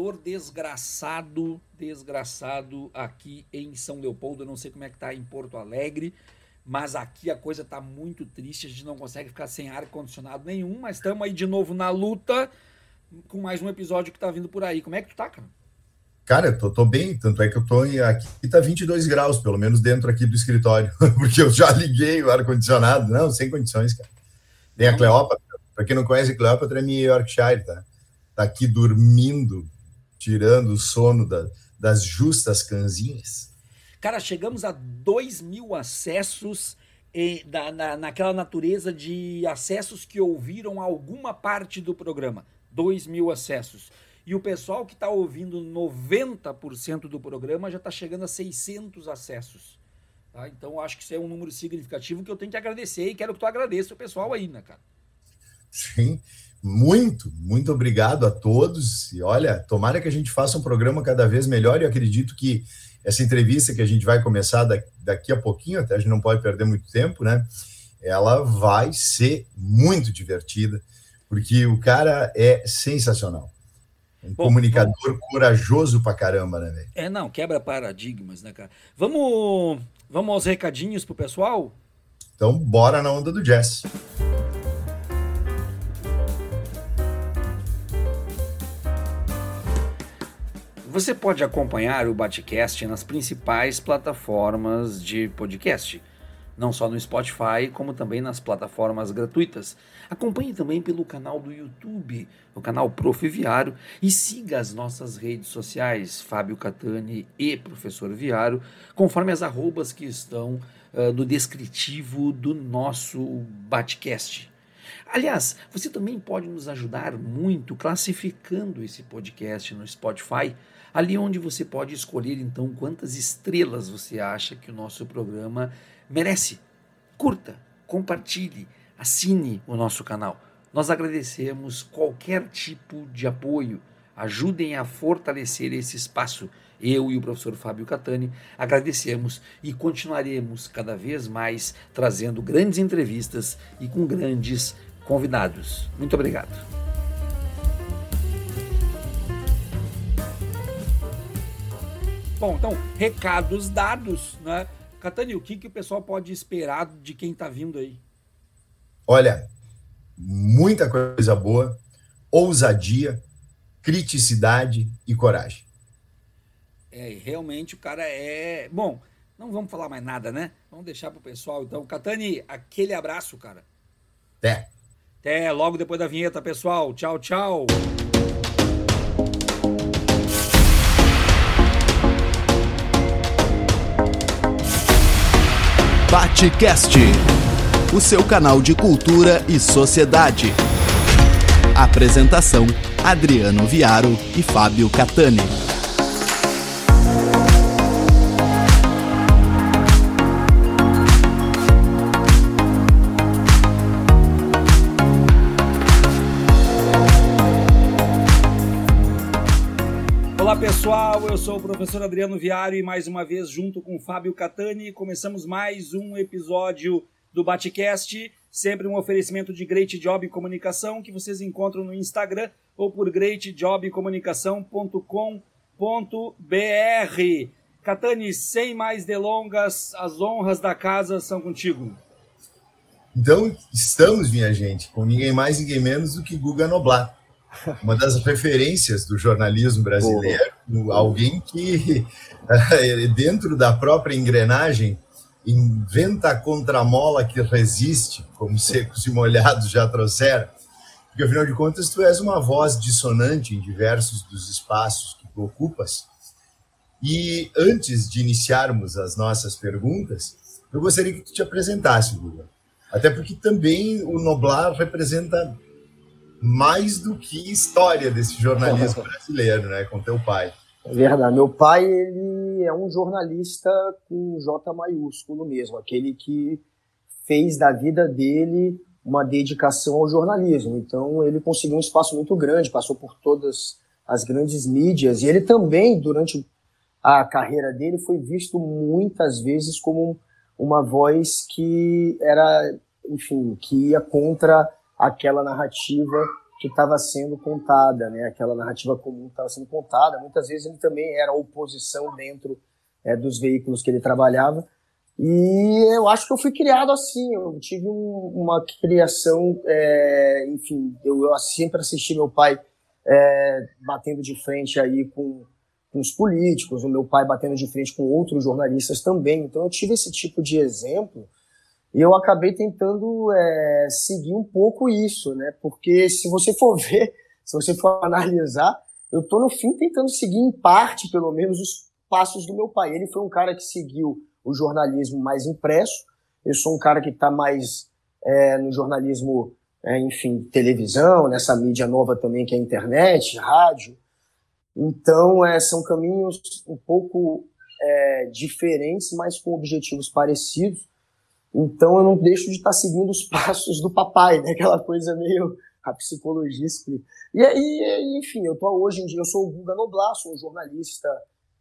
calor desgraçado, desgraçado aqui em São Leopoldo. Eu não sei como é que tá em Porto Alegre, mas aqui a coisa tá muito triste. A gente não consegue ficar sem ar condicionado nenhum, mas estamos aí de novo na luta com mais um episódio que tá vindo por aí. Como é que tu tá, cara? Cara, eu tô, tô bem, tanto é que eu tô em, aqui tá 22 graus, pelo menos dentro aqui do escritório, porque eu já liguei o ar-condicionado, não, sem condições, cara. Tem a Cleópatra, para quem não conhece, Cleópatra é minha Yorkshire, tá? Tá aqui dormindo, tirando o sono da, das justas canzinhas. Cara, chegamos a 2 mil acessos da, na, naquela natureza de acessos que ouviram alguma parte do programa. 2 mil acessos. E o pessoal que está ouvindo 90% do programa já está chegando a 600 acessos. Tá? Então, acho que isso é um número significativo que eu tenho que agradecer e quero que tu agradeça o pessoal aí, né, cara? Sim, muito, muito obrigado a todos. E olha, tomara que a gente faça um programa cada vez melhor e acredito que essa entrevista que a gente vai começar daqui a pouquinho, até a gente não pode perder muito tempo, né? Ela vai ser muito divertida, porque o cara é sensacional. Um bom, comunicador bom. corajoso pra caramba, né, velho? É, não, quebra paradigmas, né, cara? Vamos, vamos aos recadinhos pro pessoal? Então, bora na onda do jazz. Você pode acompanhar o Batcast nas principais plataformas de podcast não só no Spotify, como também nas plataformas gratuitas. Acompanhe também pelo canal do YouTube, o canal Prof. Viário, e siga as nossas redes sociais, Fábio Catani e Professor Viário, conforme as arrobas que estão uh, no descritivo do nosso Batcast. Aliás, você também pode nos ajudar muito classificando esse podcast no Spotify, ali onde você pode escolher então quantas estrelas você acha que o nosso programa merece. Curta, compartilhe, assine o nosso canal. Nós agradecemos qualquer tipo de apoio. Ajudem a fortalecer esse espaço. Eu e o professor Fábio Catani agradecemos e continuaremos cada vez mais trazendo grandes entrevistas e com grandes convidados. Muito obrigado. Bom, então, recados dados, né? Catani, o que, que o pessoal pode esperar de quem está vindo aí? Olha, muita coisa boa, ousadia, criticidade e coragem. É, realmente o cara é. Bom, não vamos falar mais nada, né? Vamos deixar pro pessoal então. Catani, aquele abraço, cara. Até. Até logo depois da vinheta, pessoal. Tchau, tchau. Batcast, o seu canal de cultura e sociedade. Apresentação: Adriano Viaro e Fábio Catani. Pessoal, eu sou o professor Adriano Viário e mais uma vez junto com Fábio Catani começamos mais um episódio do Batcast, sempre um oferecimento de Great Job Comunicação que vocês encontram no Instagram ou por greatjobcomunicação.com.br. Catani, sem mais delongas, as honras da casa são contigo. Então, estamos, minha gente, com ninguém mais, ninguém menos do que Guga Noblat uma das referências do jornalismo brasileiro, Boa. alguém que, dentro da própria engrenagem, inventa a contramola que resiste, como secos e molhados já trouxeram. Porque, afinal de contas, tu és uma voz dissonante em diversos dos espaços que tu ocupas. E antes de iniciarmos as nossas perguntas, eu gostaria que tu te apresentasse, Lula. Até porque também o Noblar representa mais do que história desse jornalismo brasileiro, né, com teu pai. É verdade. Meu pai, ele é um jornalista com J maiúsculo mesmo, aquele que fez da vida dele uma dedicação ao jornalismo. Então, ele conseguiu um espaço muito grande, passou por todas as grandes mídias, e ele também, durante a carreira dele, foi visto muitas vezes como uma voz que era, enfim, que ia contra aquela narrativa que estava sendo contada, né? Aquela narrativa comum estava sendo contada. Muitas vezes ele também era oposição dentro é, dos veículos que ele trabalhava. E eu acho que eu fui criado assim. Eu tive um, uma criação, é, enfim, eu, eu, sempre assisti meu pai é, batendo de frente aí com, com os políticos, o meu pai batendo de frente com outros jornalistas também. Então eu tive esse tipo de exemplo e eu acabei tentando é, seguir um pouco isso, né? Porque se você for ver, se você for analisar, eu tô no fim tentando seguir em parte, pelo menos, os passos do meu pai. Ele foi um cara que seguiu o jornalismo mais impresso. Eu sou um cara que está mais é, no jornalismo, é, enfim, televisão, nessa mídia nova também que é a internet, rádio. Então, é, são caminhos um pouco é, diferentes, mas com objetivos parecidos. Então eu não deixo de estar seguindo os passos do papai, né? Aquela coisa meio a psicologia explica. E aí, enfim, eu tô hoje em dia, eu sou o Guga Noblar, sou um jornalista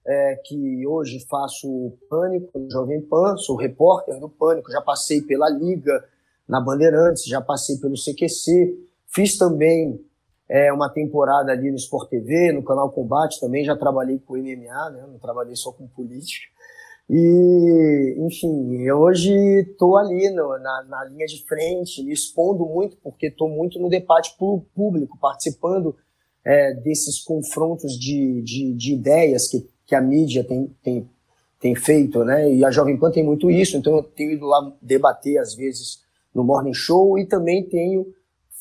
é, que hoje faço Pânico no Jovem Pan, sou repórter do Pânico, já passei pela Liga na Bandeirantes, já passei pelo CQC, fiz também é, uma temporada ali no Sport TV, no Canal Combate também, já trabalhei com MMA, né? Não trabalhei só com política. E, enfim, hoje estou ali no, na, na, linha de frente, me expondo muito, porque estou muito no debate público, participando é, desses confrontos de, de, de, ideias que, que a mídia tem, tem, tem feito, né? E a Jovem Pan tem muito isso, então eu tenho ido lá debater, às vezes, no Morning Show e também tenho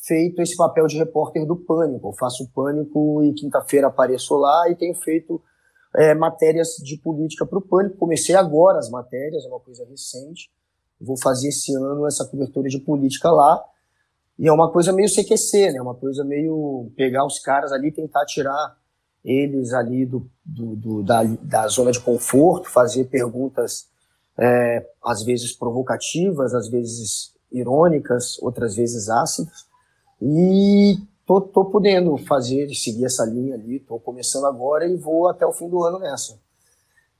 feito esse papel de repórter do Pânico. Eu faço Pânico e quinta-feira apareço lá e tenho feito é, matérias de política para o Pânico. Comecei agora as matérias, é uma coisa recente. Vou fazer esse ano essa cobertura de política lá. E é uma coisa meio CQC, né? Uma coisa meio pegar os caras ali, tentar tirar eles ali do, do, do da, da zona de conforto, fazer perguntas é, às vezes provocativas, às vezes irônicas, outras vezes ácidas. E tô, tô podendo fazer, seguir essa linha ali, tô começando agora e vou até o fim do ano nessa.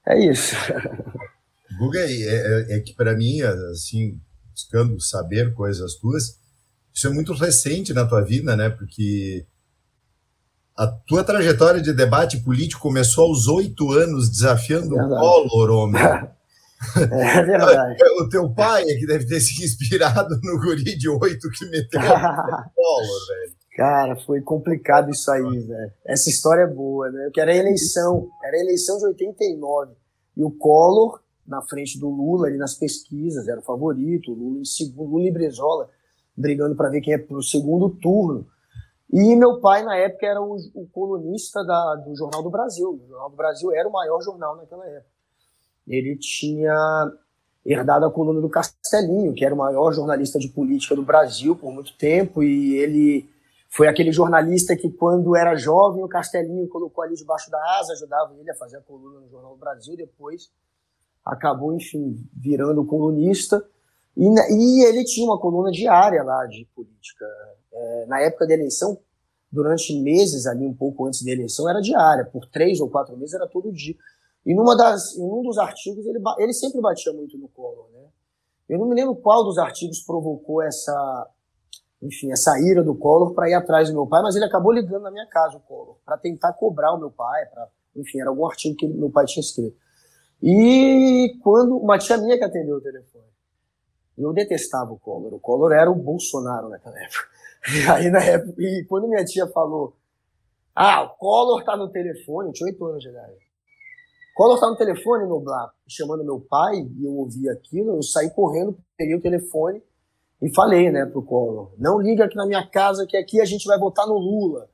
É isso. Guga, é, é, é que para mim, assim, buscando saber coisas tuas, isso é muito recente na tua vida, né? Porque a tua trajetória de debate político começou aos oito anos desafiando o Collor, homem. É verdade. O teu pai é que deve ter se inspirado no guri de oito que meteu o Collor, velho. Cara, foi complicado isso aí, velho. Essa história é boa, né? Que era eleição, era eleição de 89. E o Collor, na frente do Lula, ali nas pesquisas, era o favorito, o Lula em segundo, Lula e Brizola, brigando para ver quem é pro segundo turno. E meu pai, na época, era o, o colunista da, do Jornal do Brasil. O Jornal do Brasil era o maior jornal naquela época. Ele tinha herdado a coluna do Castelinho, que era o maior jornalista de política do Brasil por muito tempo, e ele foi aquele jornalista que, quando era jovem, o Castelinho colocou ali debaixo da asa, ajudava ele a fazer a coluna no Jornal do Brasil. Depois acabou, enfim, virando colunista. E, e ele tinha uma coluna diária lá de política. É, na época da eleição, durante meses ali, um pouco antes da eleição, era diária. Por três ou quatro meses era todo dia. E numa das, em um dos artigos, ele, ele sempre batia muito no Collor, né? Eu não me lembro qual dos artigos provocou essa, enfim, essa ira do Collor para ir atrás do meu pai, mas ele acabou ligando na minha casa, o Collor, para tentar cobrar o meu pai, para, enfim, era algum artigo que meu pai tinha escrito. E quando uma tia minha que atendeu o telefone, eu detestava o Collor. O Collor era o Bolsonaro naquela época. E aí na época, e quando minha tia falou, ah, o Collor tá no telefone, eu tinha oito anos de idade. Collor tá no telefone, no Blá, chamando meu pai, e eu ouvi aquilo, eu saí correndo, peguei o telefone e falei, né, pro Collor, não liga aqui na minha casa que aqui a gente vai votar no Lula.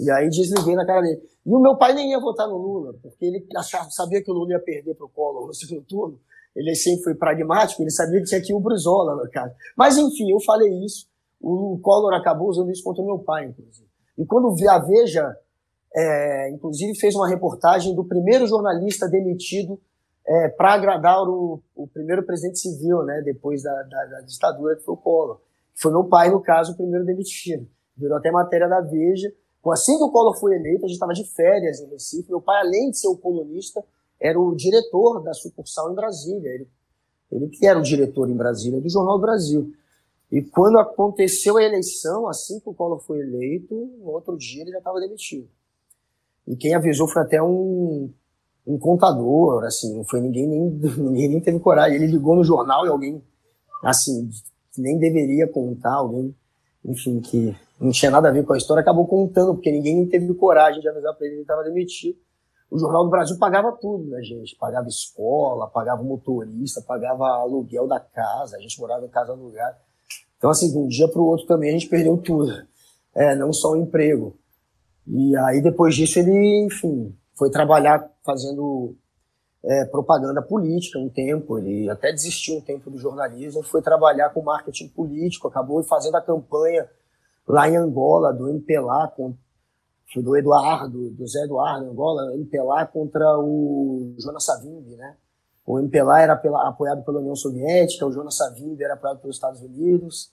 E aí desliguei na cara dele. E o meu pai nem ia votar no Lula, porque ele achava, sabia que o Lula ia perder pro Collor no segundo turno. Ele sempre foi pragmático, ele sabia que tinha ir o Brizola no caso. Mas enfim, eu falei isso. O Collor acabou usando isso contra o meu pai, inclusive. E quando a Veja, é, inclusive fez uma reportagem do primeiro jornalista demitido é, para agradar o, o, primeiro presidente civil, né, depois da, da, da, ditadura, que foi o Collor. Foi meu pai, no caso, o primeiro demitido. Virou até matéria da Veja. Assim que o Collor foi eleito, a gente estava de férias em Recife. Meu pai, além de ser o colunista, era o diretor da sucursal em Brasília. Ele, ele que era o diretor em Brasília do Jornal do Brasil. E quando aconteceu a eleição, assim que o Collor foi eleito, no outro dia ele já estava demitido. E quem avisou foi até um, um contador, assim, não foi ninguém nem, ninguém nem teve coragem. Ele ligou no jornal e alguém, assim, nem deveria contar, alguém, enfim, que não tinha nada a ver com a história, acabou contando, porque ninguém teve coragem de avisar para ele que estava demitido. O Jornal do Brasil pagava tudo, né, gente? Pagava escola, pagava motorista, pagava aluguel da casa, a gente morava em casa alugada. Então, assim, de um dia para o outro também a gente perdeu tudo. É, não só o emprego. E aí, depois disso, ele, enfim, foi trabalhar fazendo é, propaganda política um tempo. Ele até desistiu um tempo do jornalismo, foi trabalhar com marketing político, acabou fazendo a campanha lá em Angola, do MPLA, com, do Eduardo, do Zé Eduardo, Angola, MPLA contra o Jonas Savimbi, né? O MPLA era pela, apoiado pela União Soviética, o Jonas Savimbi era apoiado pelos Estados Unidos.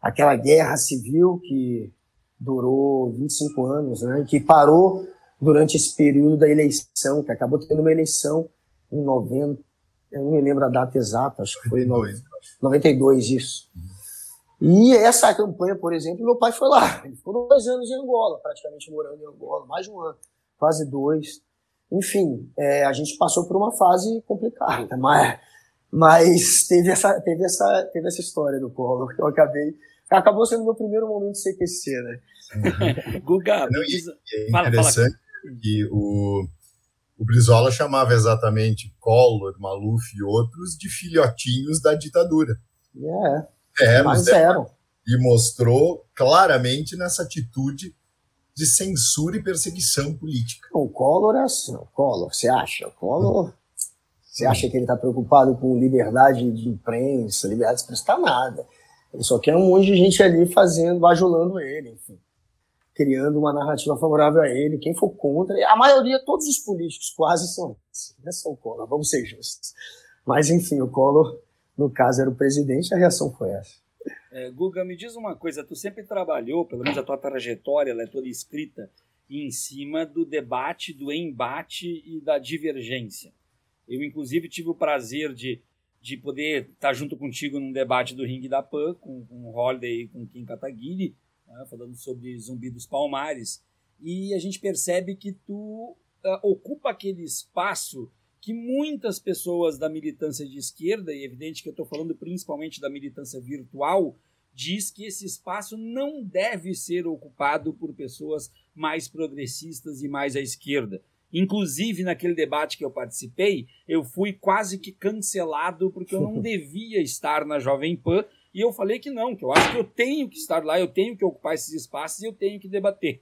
Aquela guerra civil que durou 25 anos, né? Que parou durante esse período da eleição, que acabou tendo uma eleição em 90, eu não me lembro a data exata, acho que foi em 92, isso. E essa campanha, por exemplo, meu pai foi lá. Ele ficou dois anos em Angola, praticamente morando em Angola, mais de um ano, quase dois. Enfim, é, a gente passou por uma fase complicada, mas, mas teve, essa, teve, essa, teve essa história do Collor que eu acabei. Acabou sendo meu primeiro momento de CQC, né? Guga, Não, diz... é interessante fala, que o, o Brizola chamava exatamente Collor, Maluf e outros de filhotinhos da ditadura. É, é mas eram. E mostrou claramente nessa atitude de censura e perseguição política. O Collor é assim, o Collor, você acha? O Collor, você acha que ele está preocupado com liberdade de imprensa, liberdade de expressão? Está nada. Ele só quer um monte de gente ali fazendo, bajulando ele, enfim. Criando uma narrativa favorável a ele. Quem for contra, a maioria, todos os políticos quase são assim. Não é só o Collor, vamos ser justos. Mas, enfim, o Collor, no caso, era o presidente, a reação foi essa. É, Guga, me diz uma coisa, tu sempre trabalhou, pelo menos a tua trajetória, ela é toda escrita em cima do debate, do embate e da divergência. Eu, inclusive, tive o prazer de, de poder estar junto contigo num debate do Ringue da Pan, com, com o Holiday e com o Kim Kataguiri, né, falando sobre Zumbi dos Palmares, e a gente percebe que tu uh, ocupa aquele espaço que muitas pessoas da militância de esquerda, e é evidente que eu estou falando principalmente da militância virtual, diz que esse espaço não deve ser ocupado por pessoas mais progressistas e mais à esquerda. Inclusive, naquele debate que eu participei, eu fui quase que cancelado porque eu não devia estar na Jovem Pan. E eu falei que não, que eu acho que eu tenho que estar lá, eu tenho que ocupar esses espaços e eu tenho que debater.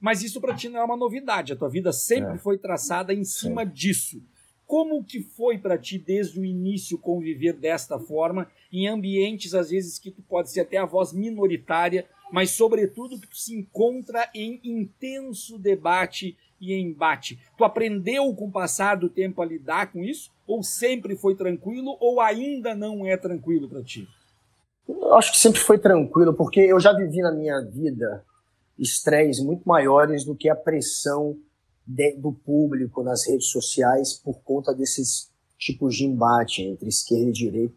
Mas isso para ti não é uma novidade, a tua vida sempre é. foi traçada em cima é. disso. Como que foi para ti desde o início conviver desta forma em ambientes às vezes que tu pode ser até a voz minoritária, mas sobretudo que tu se encontra em intenso debate e embate. Tu aprendeu com o passar do tempo a lidar com isso ou sempre foi tranquilo ou ainda não é tranquilo para ti? Eu acho que sempre foi tranquilo, porque eu já vivi na minha vida estresses muito maiores do que a pressão de, do público nas redes sociais por conta desses tipos de embate entre esquerda e direita.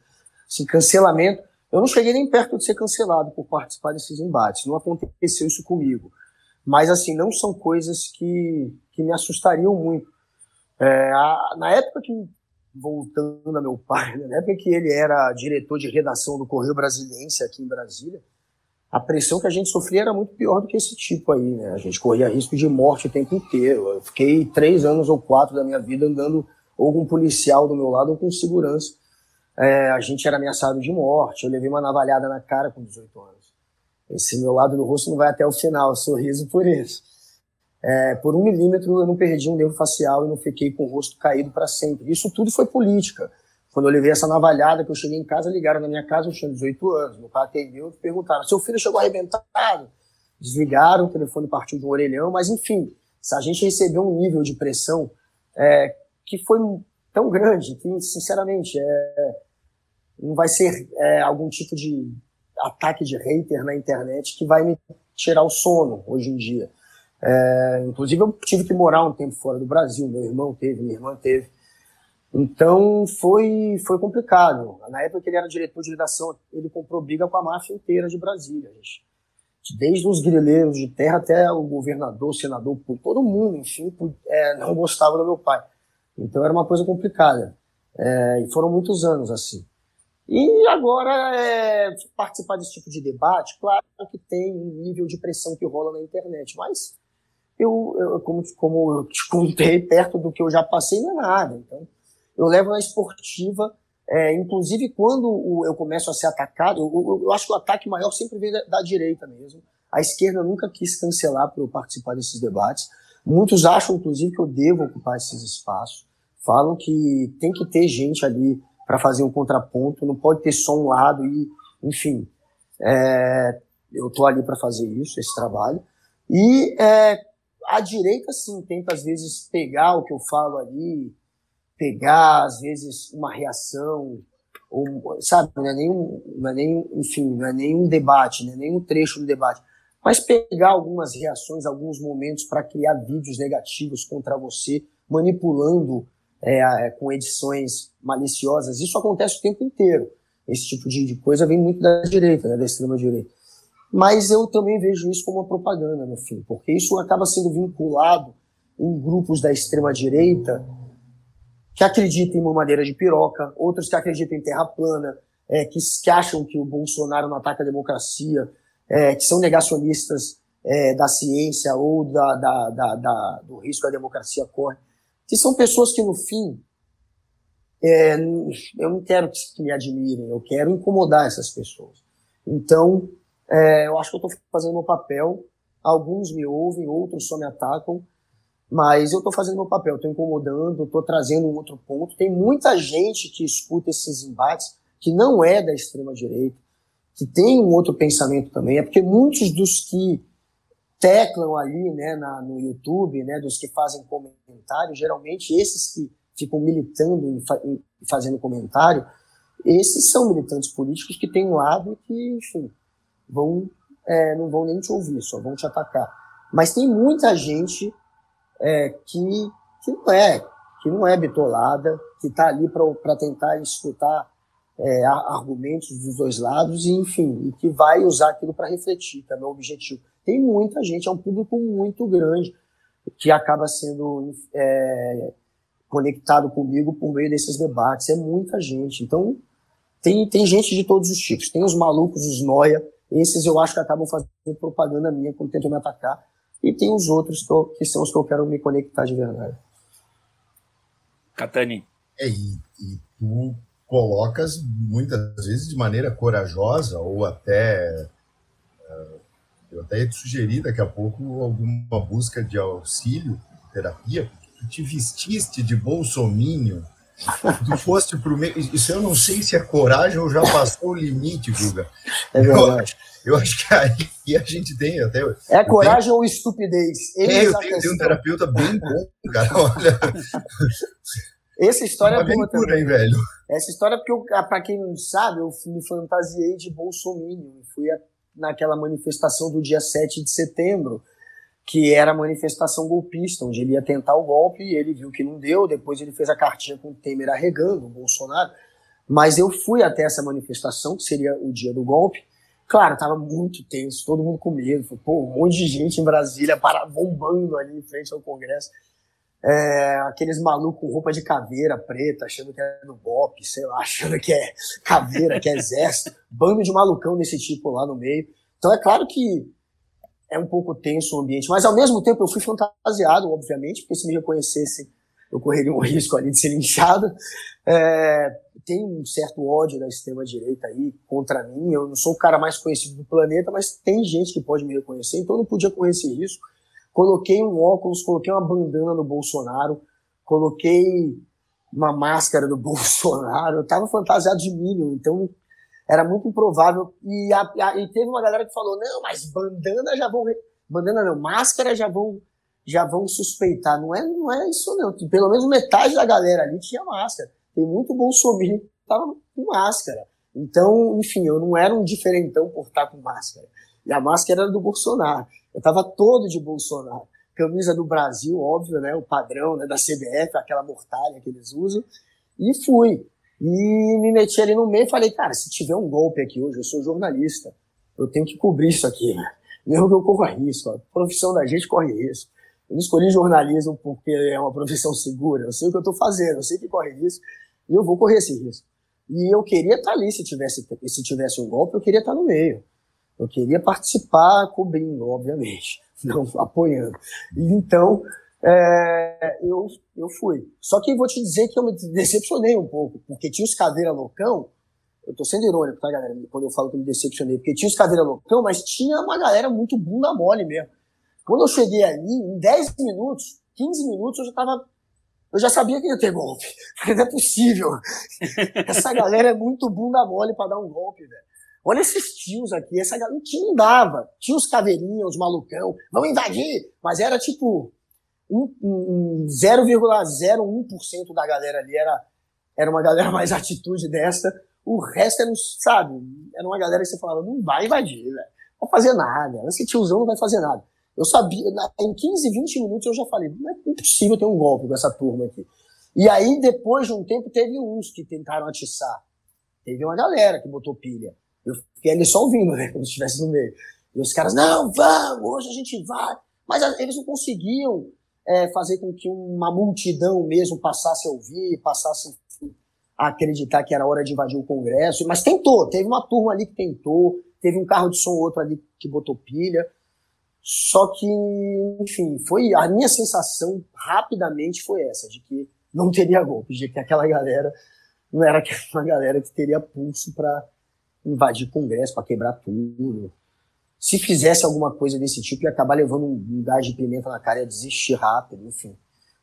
Assim, cancelamento. Eu não cheguei nem perto de ser cancelado por participar desses embates. Não aconteceu isso comigo. Mas, assim, não são coisas que, que me assustariam muito. É, a, na época que, voltando a meu pai, na época que ele era diretor de redação do Correio Brasiliense aqui em Brasília, a pressão que a gente sofria era muito pior do que esse tipo aí, né? A gente corria risco de morte o tempo inteiro. Eu fiquei três anos ou quatro da minha vida andando ou com um policial do meu lado ou com segurança. É, a gente era ameaçado de morte. Eu levei uma navalhada na cara com 18 anos. Esse meu lado do rosto não vai até o final, sorriso por isso. É, por um milímetro eu não perdi um nervo facial e não fiquei com o rosto caído para sempre. Isso tudo foi política. Quando eu levei essa navalhada, que eu cheguei em casa, ligaram na minha casa, eu tinha 18 anos. Meu pai atendeu e perguntaram: seu filho chegou arrebentado? Desligaram, o telefone partiu de um orelhão, mas enfim, a gente recebeu um nível de pressão é, que foi tão grande que, sinceramente, é, não vai ser é, algum tipo de ataque de hater na internet que vai me tirar o sono hoje em dia. É, inclusive, eu tive que morar um tempo fora do Brasil, meu irmão teve, minha irmã teve. Então foi, foi complicado. Na época que ele era diretor de redação, ele comprou briga com a máfia inteira de Brasília. Gente. Desde os grileiros de terra até o governador, o senador, todo mundo, enfim, é, não gostava do meu pai. Então era uma coisa complicada. É, e foram muitos anos assim. E agora, é, participar desse tipo de debate, claro que tem um nível de pressão que rola na internet, mas eu, eu como, como eu te contei, perto do que eu já passei, não é nada. Então, eu levo na esportiva, é, inclusive quando eu começo a ser atacado, eu, eu, acho que o ataque maior sempre vem da, da, direita mesmo. A esquerda nunca quis cancelar para eu participar desses debates. Muitos acham, inclusive, que eu devo ocupar esses espaços. Falam que tem que ter gente ali para fazer um contraponto, não pode ter só um lado e, enfim, é, eu estou ali para fazer isso, esse trabalho. E é, a direita, sim, tenta às vezes pegar o que eu falo ali, pegar, às vezes, uma reação, ou, sabe, não é nem, não é nem enfim, não é nem um debate, não é nem um trecho do debate, mas pegar algumas reações, alguns momentos para criar vídeos negativos contra você, manipulando é, com edições maliciosas. Isso acontece o tempo inteiro. Esse tipo de, de coisa vem muito da direita, né, da extrema direita. Mas eu também vejo isso como uma propaganda, no fim, porque isso acaba sendo vinculado em grupos da extrema direita que acreditam em mamadeira de piroca, outros que acreditam em terra plana, é, que, que, acham que o Bolsonaro não ataca a democracia, é, que são negacionistas é, da ciência ou da, da, da, da, do risco que a democracia corre, que são pessoas que, no fim, é, eu não quero que me admirem, eu quero incomodar essas pessoas. Então, é, eu acho que eu estou fazendo meu papel. Alguns me ouvem, outros só me atacam, mas eu estou fazendo meu papel, estou incomodando, estou trazendo um outro ponto. Tem muita gente que escuta esses embates que não é da extrema direita, que tem um outro pensamento também. É porque muitos dos que teclam ali, né, na, no YouTube, né, dos que fazem comentário, geralmente esses que ficam militando e fazendo comentário, esses são militantes políticos que têm um lado que, enfim, vão, é, não vão nem te ouvir, só vão te atacar. Mas tem muita gente é, que, que não é, que não é bitolada, que está ali para tentar escutar é, argumentos dos dois lados e, enfim, e que vai usar aquilo para refletir, que é o meu objetivo. Tem muita gente, é um público muito grande que acaba sendo é, conectado comigo por meio desses debates. É muita gente. Então, tem, tem gente de todos os tipos. Tem os malucos, os noia. Esses eu acho que acabam fazendo propaganda minha quando tentam me atacar. E tem os outros que, eu, que são os que eu quero me conectar de verdade. Catani. É, e, e tu colocas muitas vezes de maneira corajosa ou até uh, eu até ia te sugerir daqui a pouco alguma busca de auxílio, terapia, tu te vestiste de bolsominho, tu foste pro meio. Isso eu não sei se é coragem ou já passou o limite, Guga. É verdade. Eu, eu acho que aí a gente tem até. É coragem tenho, ou estupidez? É, eu tenho, tenho, um terapeuta bem bom, cara. Olha. Essa história é boa também. Aí, velho. Essa história, porque, para quem não sabe, eu me fantasiei de bolsominion. Fui a naquela manifestação do dia 7 de setembro, que era a manifestação golpista, onde ele ia tentar o golpe e ele viu que não deu, depois ele fez a cartinha com o Temer arregando, o Bolsonaro. Mas eu fui até essa manifestação, que seria o dia do golpe. Claro, tava muito tenso, todo mundo com medo. Pô, um monte de gente em Brasília para, bombando ali em frente ao Congresso. É, aqueles malucos com roupa de caveira preta, achando que é do golpe, sei lá, achando que é caveira, que é exército, bando de malucão desse tipo lá no meio. Então é claro que é um pouco tenso o ambiente, mas ao mesmo tempo eu fui fantasiado, obviamente, porque se me reconhecessem eu correria um risco ali de ser linchado. É, tem um certo ódio da extrema-direita aí contra mim. Eu não sou o cara mais conhecido do planeta, mas tem gente que pode me reconhecer, então eu não podia correr esse risco. Coloquei um óculos, coloquei uma bandana no Bolsonaro, coloquei uma máscara do Bolsonaro, eu tava fantasiado de Minion, então era muito improvável. E, a, a, e teve uma galera que falou: não, mas bandana já vão. Bandana não, máscara já vão já vão suspeitar. Não é, não é isso, não. Pelo menos metade da galera ali tinha máscara. Tem muito bolsominion que tava com máscara. Então, enfim, eu não era um diferentão por estar com máscara. E a máscara era do Bolsonaro. Eu tava todo de Bolsonaro. Camisa do Brasil, óbvio, né? O padrão né, da CBF, aquela mortalha que eles usam. E fui. E me meti ali no meio e falei, cara, se tiver um golpe aqui hoje, eu sou jornalista, eu tenho que cobrir isso aqui, né? Mesmo que eu corra risco, a profissão da gente corre risco. Eu não escolhi jornalismo porque é uma profissão segura, eu sei o que eu estou fazendo, eu sei que corre risco, e eu vou correr esse risco. E eu queria estar ali, se tivesse, se tivesse um golpe, eu queria estar no meio. Eu queria participar cobrindo, obviamente, não apoiando. Então, é, eu, eu fui. Só que vou te dizer que eu me decepcionei um pouco, porque tinha os caveira loucão, eu tô sendo irônico, tá, galera? Quando eu falo que eu me decepcionei, porque tinha os caveira loucão, mas tinha uma galera muito bunda mole mesmo. Quando eu cheguei ali, em 10 minutos, 15 minutos, eu já tava. Eu já sabia que ia ter golpe. Não é possível. Essa galera é muito bunda mole para dar um golpe, velho. Olha esses tios aqui, essa galera não dava. Tinha os caveirinhos, os malucão, vamos invadir. Mas era tipo, um, um 0,01% da galera ali era, era uma galera mais atitude dessa. O resto era, sabe, era uma galera que você falava, não vai invadir, velho. Não vai fazer nada. Esse tiozão não vai fazer nada. Eu sabia, em 15, 20 minutos eu já falei, não é impossível ter um golpe com essa turma aqui. E aí, depois de um tempo, teve uns que tentaram atiçar. Teve uma galera que botou pilha. Eu fiquei ali só ouvindo, né, como se estivesse no meio. E os caras, não, vamos, hoje a gente vai. Mas eles não conseguiam é, fazer com que uma multidão mesmo passasse a ouvir, passasse a acreditar que era hora de invadir o Congresso. Mas tentou, teve uma turma ali que tentou, teve um carro de som outro ali que botou pilha. Só que, enfim, foi a minha sensação rapidamente foi essa, de que não teria golpe, de que aquela galera não era uma galera que teria pulso para invadir o Congresso, para quebrar tudo se fizesse alguma coisa desse tipo, ia acabar levando um gás de pimenta na cara e ia desistir rápido, enfim.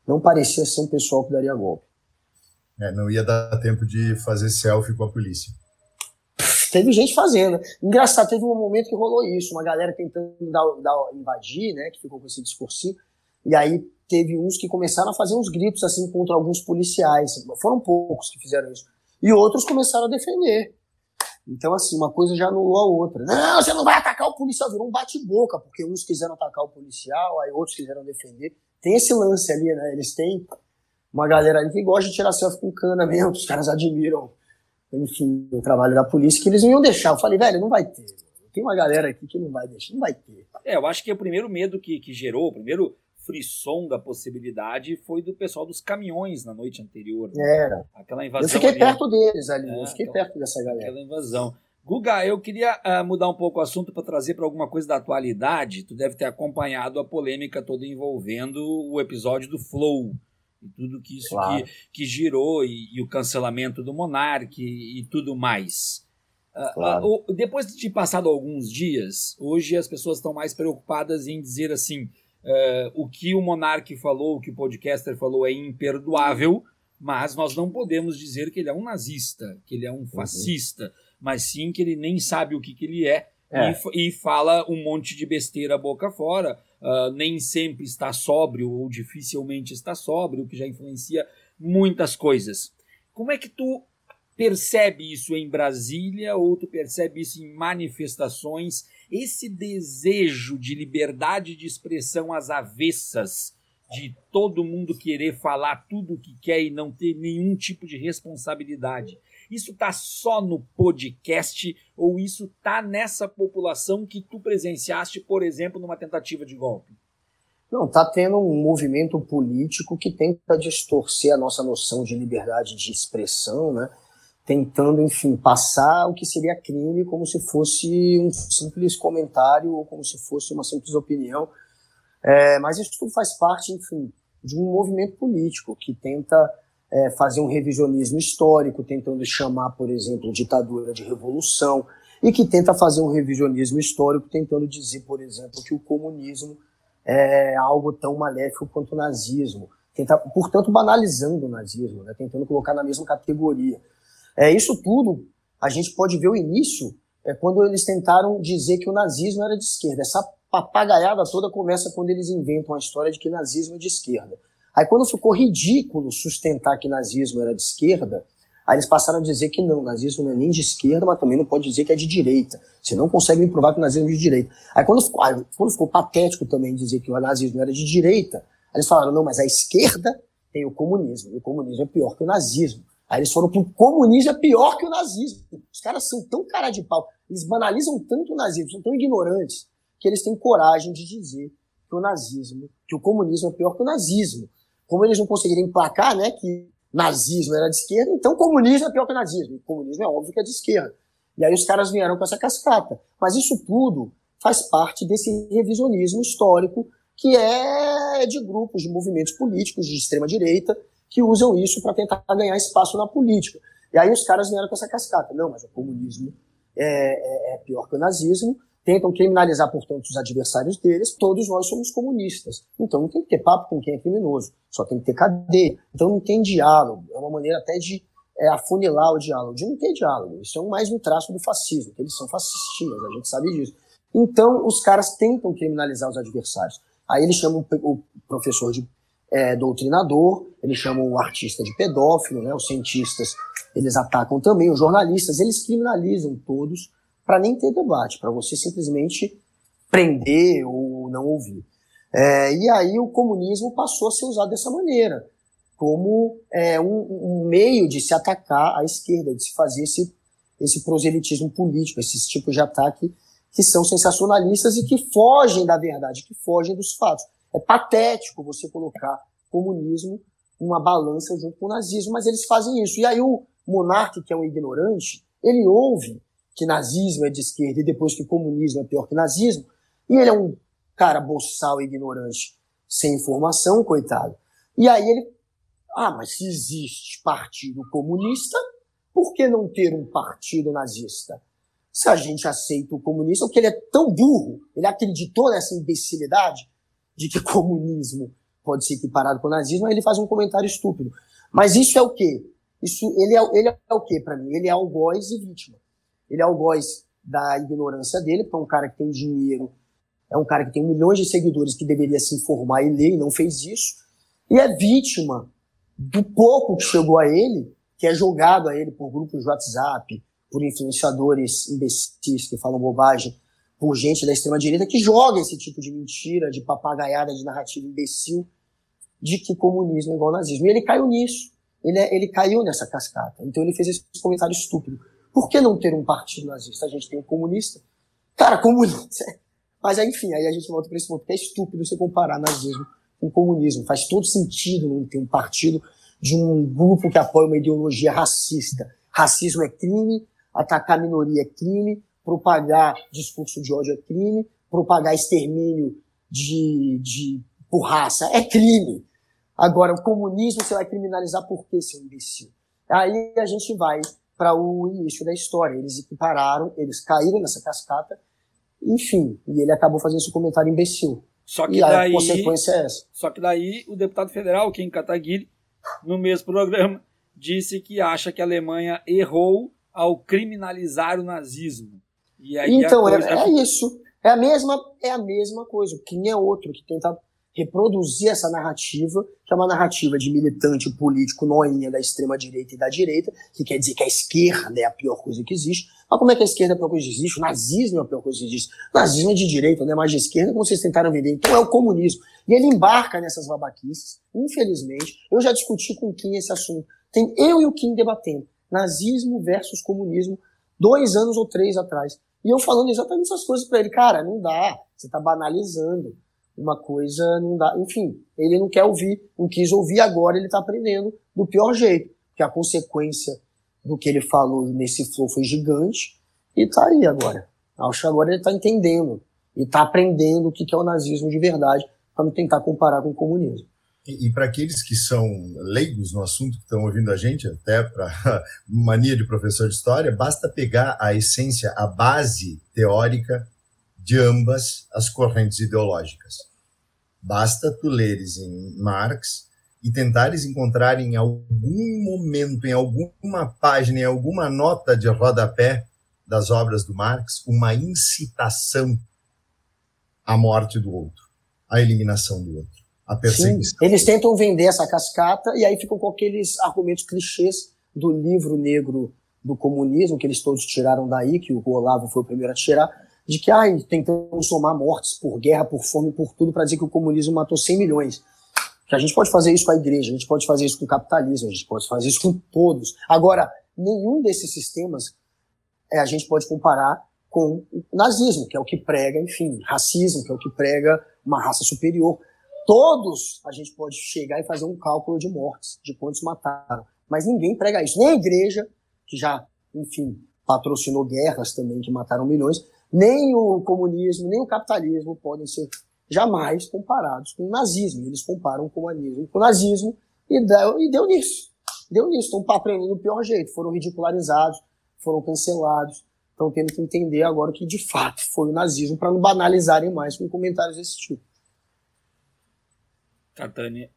Não parecia ser um pessoal que daria golpe. É, não ia dar tempo de fazer selfie com a polícia. Teve gente fazendo. Engraçado, teve um momento que rolou isso, uma galera tentando dar, dar, invadir, né, que ficou com esse discursinho, e aí teve uns que começaram a fazer uns gritos assim contra alguns policiais. Foram poucos que fizeram isso. E outros começaram a defender. Então, assim, uma coisa já anulou a outra. Não, você não vai atacar o policial. Virou um bate-boca, porque uns quiseram atacar o policial, aí outros quiseram defender. Tem esse lance ali, né? Eles têm uma galera ali que gosta de tirar selfie com cana mesmo, os caras admiram, enfim, o trabalho da polícia, que eles não iam deixar. Eu falei, velho, não vai ter. Tem uma galera aqui que não vai deixar, não vai ter. É, eu acho que o primeiro medo que, que gerou, o primeiro frisson da possibilidade foi do pessoal dos caminhões na noite anterior. Né? Era. Aquela invasão. Eu fiquei ali. perto deles ali, é, eu fiquei aquela, perto dessa galera. Aquela invasão. Guga, eu queria uh, mudar um pouco o assunto para trazer para alguma coisa da atualidade. Tu deve ter acompanhado a polêmica toda envolvendo o episódio do Flow e tudo que isso claro. que, que girou e, e, o cancelamento do Monark e, tudo mais. Uh, claro. uh, depois de passado alguns dias, hoje as pessoas estão mais preocupadas em dizer assim: Uh, o que o Monark falou, o que o podcaster falou é imperdoável, mas nós não podemos dizer que ele é um nazista, que ele é um uhum. fascista, uhum. mas sim que ele nem sabe o que, que ele é, é. E, e, fala um monte de besteira boca fora, uh, nem sempre está sóbrio ou dificilmente está sóbrio, o que já influencia muitas coisas. Como é que tu percebe isso em Brasília ou tu percebe isso em manifestações esse desejo de liberdade de expressão às avessas, de todo mundo querer falar tudo o que quer e não ter nenhum tipo de responsabilidade. Isso tá só no podcast ou isso tá nessa população que tu presenciaste, por exemplo, numa tentativa de golpe? Não, tá tendo um movimento político que tenta distorcer a nossa noção de liberdade de expressão, né? Tentando, enfim, passar o que seria crime como se fosse um simples comentário ou como se fosse uma simples opinião. É, mas isso tudo faz parte, enfim, de um movimento político que tenta é, fazer um revisionismo histórico, tentando chamar, por exemplo, ditadura de revolução, e que tenta fazer um revisionismo histórico, tentando dizer, por exemplo, que o comunismo é algo tão maléfico quanto o nazismo. Tenta, portanto, banalizando o nazismo, né, tentando colocar na mesma categoria. É, isso tudo a gente pode ver o início é quando eles tentaram dizer que o nazismo era de esquerda. Essa papagaiada toda começa quando eles inventam a história de que nazismo é de esquerda. Aí quando ficou ridículo sustentar que nazismo era de esquerda, aí eles passaram a dizer que não, nazismo não é nem de esquerda, mas também não pode dizer que é de direita. Você não consegue provar que o nazismo é de direita. Aí quando ficou, aí, quando ficou patético também dizer que o nazismo era de direita, aí eles falaram, não, mas a esquerda tem o comunismo, e o comunismo é pior que o nazismo. Aí eles foram pro comunismo é pior que o nazismo. Os caras são tão cara de pau, eles banalizam tanto o nazismo, são tão ignorantes, que eles têm coragem de dizer que o nazismo, que o comunismo é pior que o nazismo. Como eles não conseguiram emplacar, né, que nazismo era de esquerda, então comunismo é pior que o nazismo. O comunismo é óbvio que é de esquerda. E aí os caras vieram com essa cascata. Mas isso tudo faz parte desse revisionismo histórico que é de grupos, de movimentos políticos de extrema direita que usam isso para tentar ganhar espaço na política. E aí os caras vieram com essa cascata. Não, mas o comunismo é, é, é pior que o nazismo, tentam criminalizar, portanto, os adversários deles, todos nós somos comunistas. Então não tem que ter papo com quem é criminoso, só tem que ter cadeia. Então não tem diálogo, é uma maneira até de é, afunilar o diálogo. De não ter diálogo, isso é mais um traço do fascismo, que eles são fascistas, a gente sabe disso. Então os caras tentam criminalizar os adversários. Aí eles chamam o professor de é, doutrinador, eles chamam o artista de pedófilo, né, os cientistas eles atacam também, os jornalistas, eles criminalizam todos para nem ter debate, para você simplesmente prender ou não ouvir. É, e aí o comunismo passou a ser usado dessa maneira, como é, um, um, meio de se atacar a esquerda, de se fazer esse, esse proselitismo político, esses tipos de ataque que são sensacionalistas e que fogem da verdade, que fogem dos fatos. É patético você colocar comunismo numa balança junto com o nazismo, mas eles fazem isso. E aí o monarca, que é um ignorante, ele ouve que nazismo é de esquerda e depois que comunismo é pior que nazismo, e ele é um cara boçal ignorante, sem informação, coitado. E aí ele, ah, mas se existe partido comunista, por que não ter um partido nazista? Se a gente aceita o comunista, porque ele é tão burro, ele acreditou nessa imbecilidade de que comunismo pode ser equiparado com nazismo, aí ele faz um comentário estúpido. Mas isso é o quê? Isso, ele, é, ele é o quê para mim? Ele é algoz e vítima. Ele é algoz da ignorância dele, porque é um cara que tem dinheiro, é um cara que tem milhões de seguidores que deveria se informar e ler e não fez isso. E é vítima do pouco que chegou a ele, que é jogado a ele por grupos de WhatsApp, por influenciadores imbecis que falam bobagem, por gente da extrema-direita que joga esse tipo de mentira, de papagaiada, de narrativa imbecil, de que comunismo é igual nazismo. E ele caiu nisso. Ele, é, ele caiu nessa cascata. Então ele fez esse comentário estúpido. Por que não ter um partido nazista? A gente tem um comunista. Cara, comunista. Mas enfim, aí a gente volta para esse ponto é estúpido você comparar nazismo com comunismo. Faz todo sentido não ter um partido de um grupo que apoia uma ideologia racista. Racismo é crime, atacar a minoria é crime, propagar discurso de ódio é crime, propagar extermínio de, de, por raça é crime. Agora, o comunismo você vai criminalizar por quê, seu imbecil? Aí a gente vai para o início da história. Eles equipararam, eles caíram nessa cascata, enfim, e ele acabou fazendo esse comentário imbecil. Só que e daí, a consequência é essa. Só que daí o deputado federal, Kim Kataguiri, no mesmo programa, disse que acha que a Alemanha errou ao criminalizar o nazismo. Então, é, é, isso. É a mesma, é a mesma coisa. Kim é outro que tenta reproduzir essa narrativa, que é uma narrativa de militante político noinha da extrema-direita e da direita, que quer dizer que a esquerda é a pior coisa que existe. Mas como é que a esquerda é a pior coisa que existe? O nazismo é a pior coisa que existe. O nazismo é de direita, não é mais de esquerda, como vocês tentaram vender. Então é o comunismo. E ele embarca nessas babaquices, infelizmente. Eu já discuti com o Kim esse assunto. Tem eu e o Kim debatendo. Nazismo versus comunismo, dois anos ou três atrás. E eu falando exatamente essas coisas para ele. Cara, não dá. Você tá banalizando uma coisa não dá. Enfim, ele não quer ouvir, não quis ouvir, agora ele está aprendendo do pior jeito. Porque a consequência do que ele falou nesse flow foi gigante e tá aí agora. Acho que agora ele está entendendo e está aprendendo o que é o nazismo de verdade para não tentar comparar com o comunismo. E, e para aqueles que são leigos no assunto, que estão ouvindo a gente, até para mania de professor de história, basta pegar a essência, a base teórica de ambas as correntes ideológicas. Basta tu leres em Marx e tentares encontrar em algum momento, em alguma página, em alguma nota de rodapé das obras do Marx, uma incitação à morte do outro, à eliminação do outro, à perseguição. Sim, eles tentam vender essa cascata e aí ficam com aqueles argumentos clichês do livro negro do comunismo, que eles todos tiraram daí, que o Olavo foi o primeiro a tirar, de que ai, tentando somar mortes por guerra, por fome, por tudo, para dizer que o comunismo matou 100 milhões. Que a gente pode fazer isso com a igreja, a gente pode fazer isso com o capitalismo, a gente pode fazer isso com todos. Agora, nenhum desses sistemas é, a gente pode comparar com o nazismo, que é o que prega, enfim, racismo, que é o que prega uma raça superior. Todos a gente pode chegar e fazer um cálculo de mortes, de quantos mataram. Mas ninguém prega isso. Nem a igreja, que já, enfim, patrocinou guerras também que mataram milhões, nem o comunismo, nem o capitalismo podem ser jamais comparados com o nazismo. Eles comparam o comunismo com o nazismo e deu, e deu nisso. Deu nisso. Estão aprendendo do pior jeito. Foram ridicularizados, foram cancelados. Estão tendo que entender agora que de fato foi o nazismo para não banalizarem mais com comentários desse tipo. Catânia.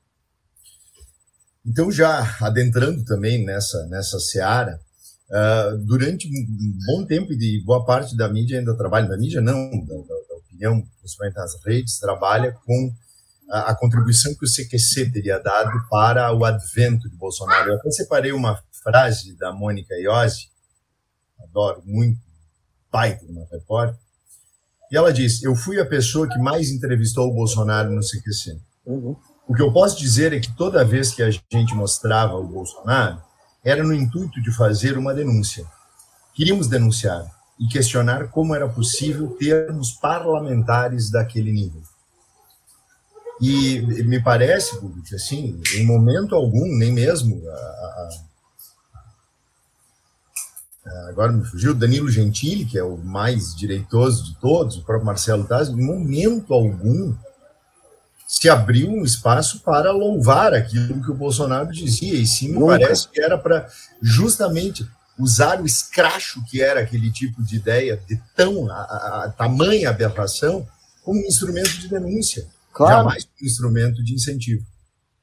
Então, já adentrando também nessa, nessa seara, uh, durante um bom tempo e boa parte da mídia ainda trabalha, da mídia não, da, da opinião, principalmente nas redes, trabalha com a, a, contribuição que o CQC teria dado para o advento de Bolsonaro. Eu até separei uma frase da Mônica Iose, adoro muito, pai de uma repórter, e ela diz: Eu fui a pessoa que mais entrevistou o Bolsonaro no CQC. O que eu posso dizer é que toda vez que a gente mostrava o Bolsonaro, era no intuito de fazer uma denúncia. Queríamos denunciar e questionar como era possível termos parlamentares daquele nível. E me parece, que assim, em momento algum, nem mesmo a, a, a, agora me fugiu, Danilo Gentili, que é o mais direitoso de todos, o próprio Marcelo Taz, em momento algum se abriu um espaço para louvar aquilo que o Bolsonaro dizia, e sim me Nunca. parece que era para justamente usar o escracho que era aquele tipo de ideia de tão a, a, tamanha aberração como um instrumento de denúncia, claro. jamais um instrumento de incentivo.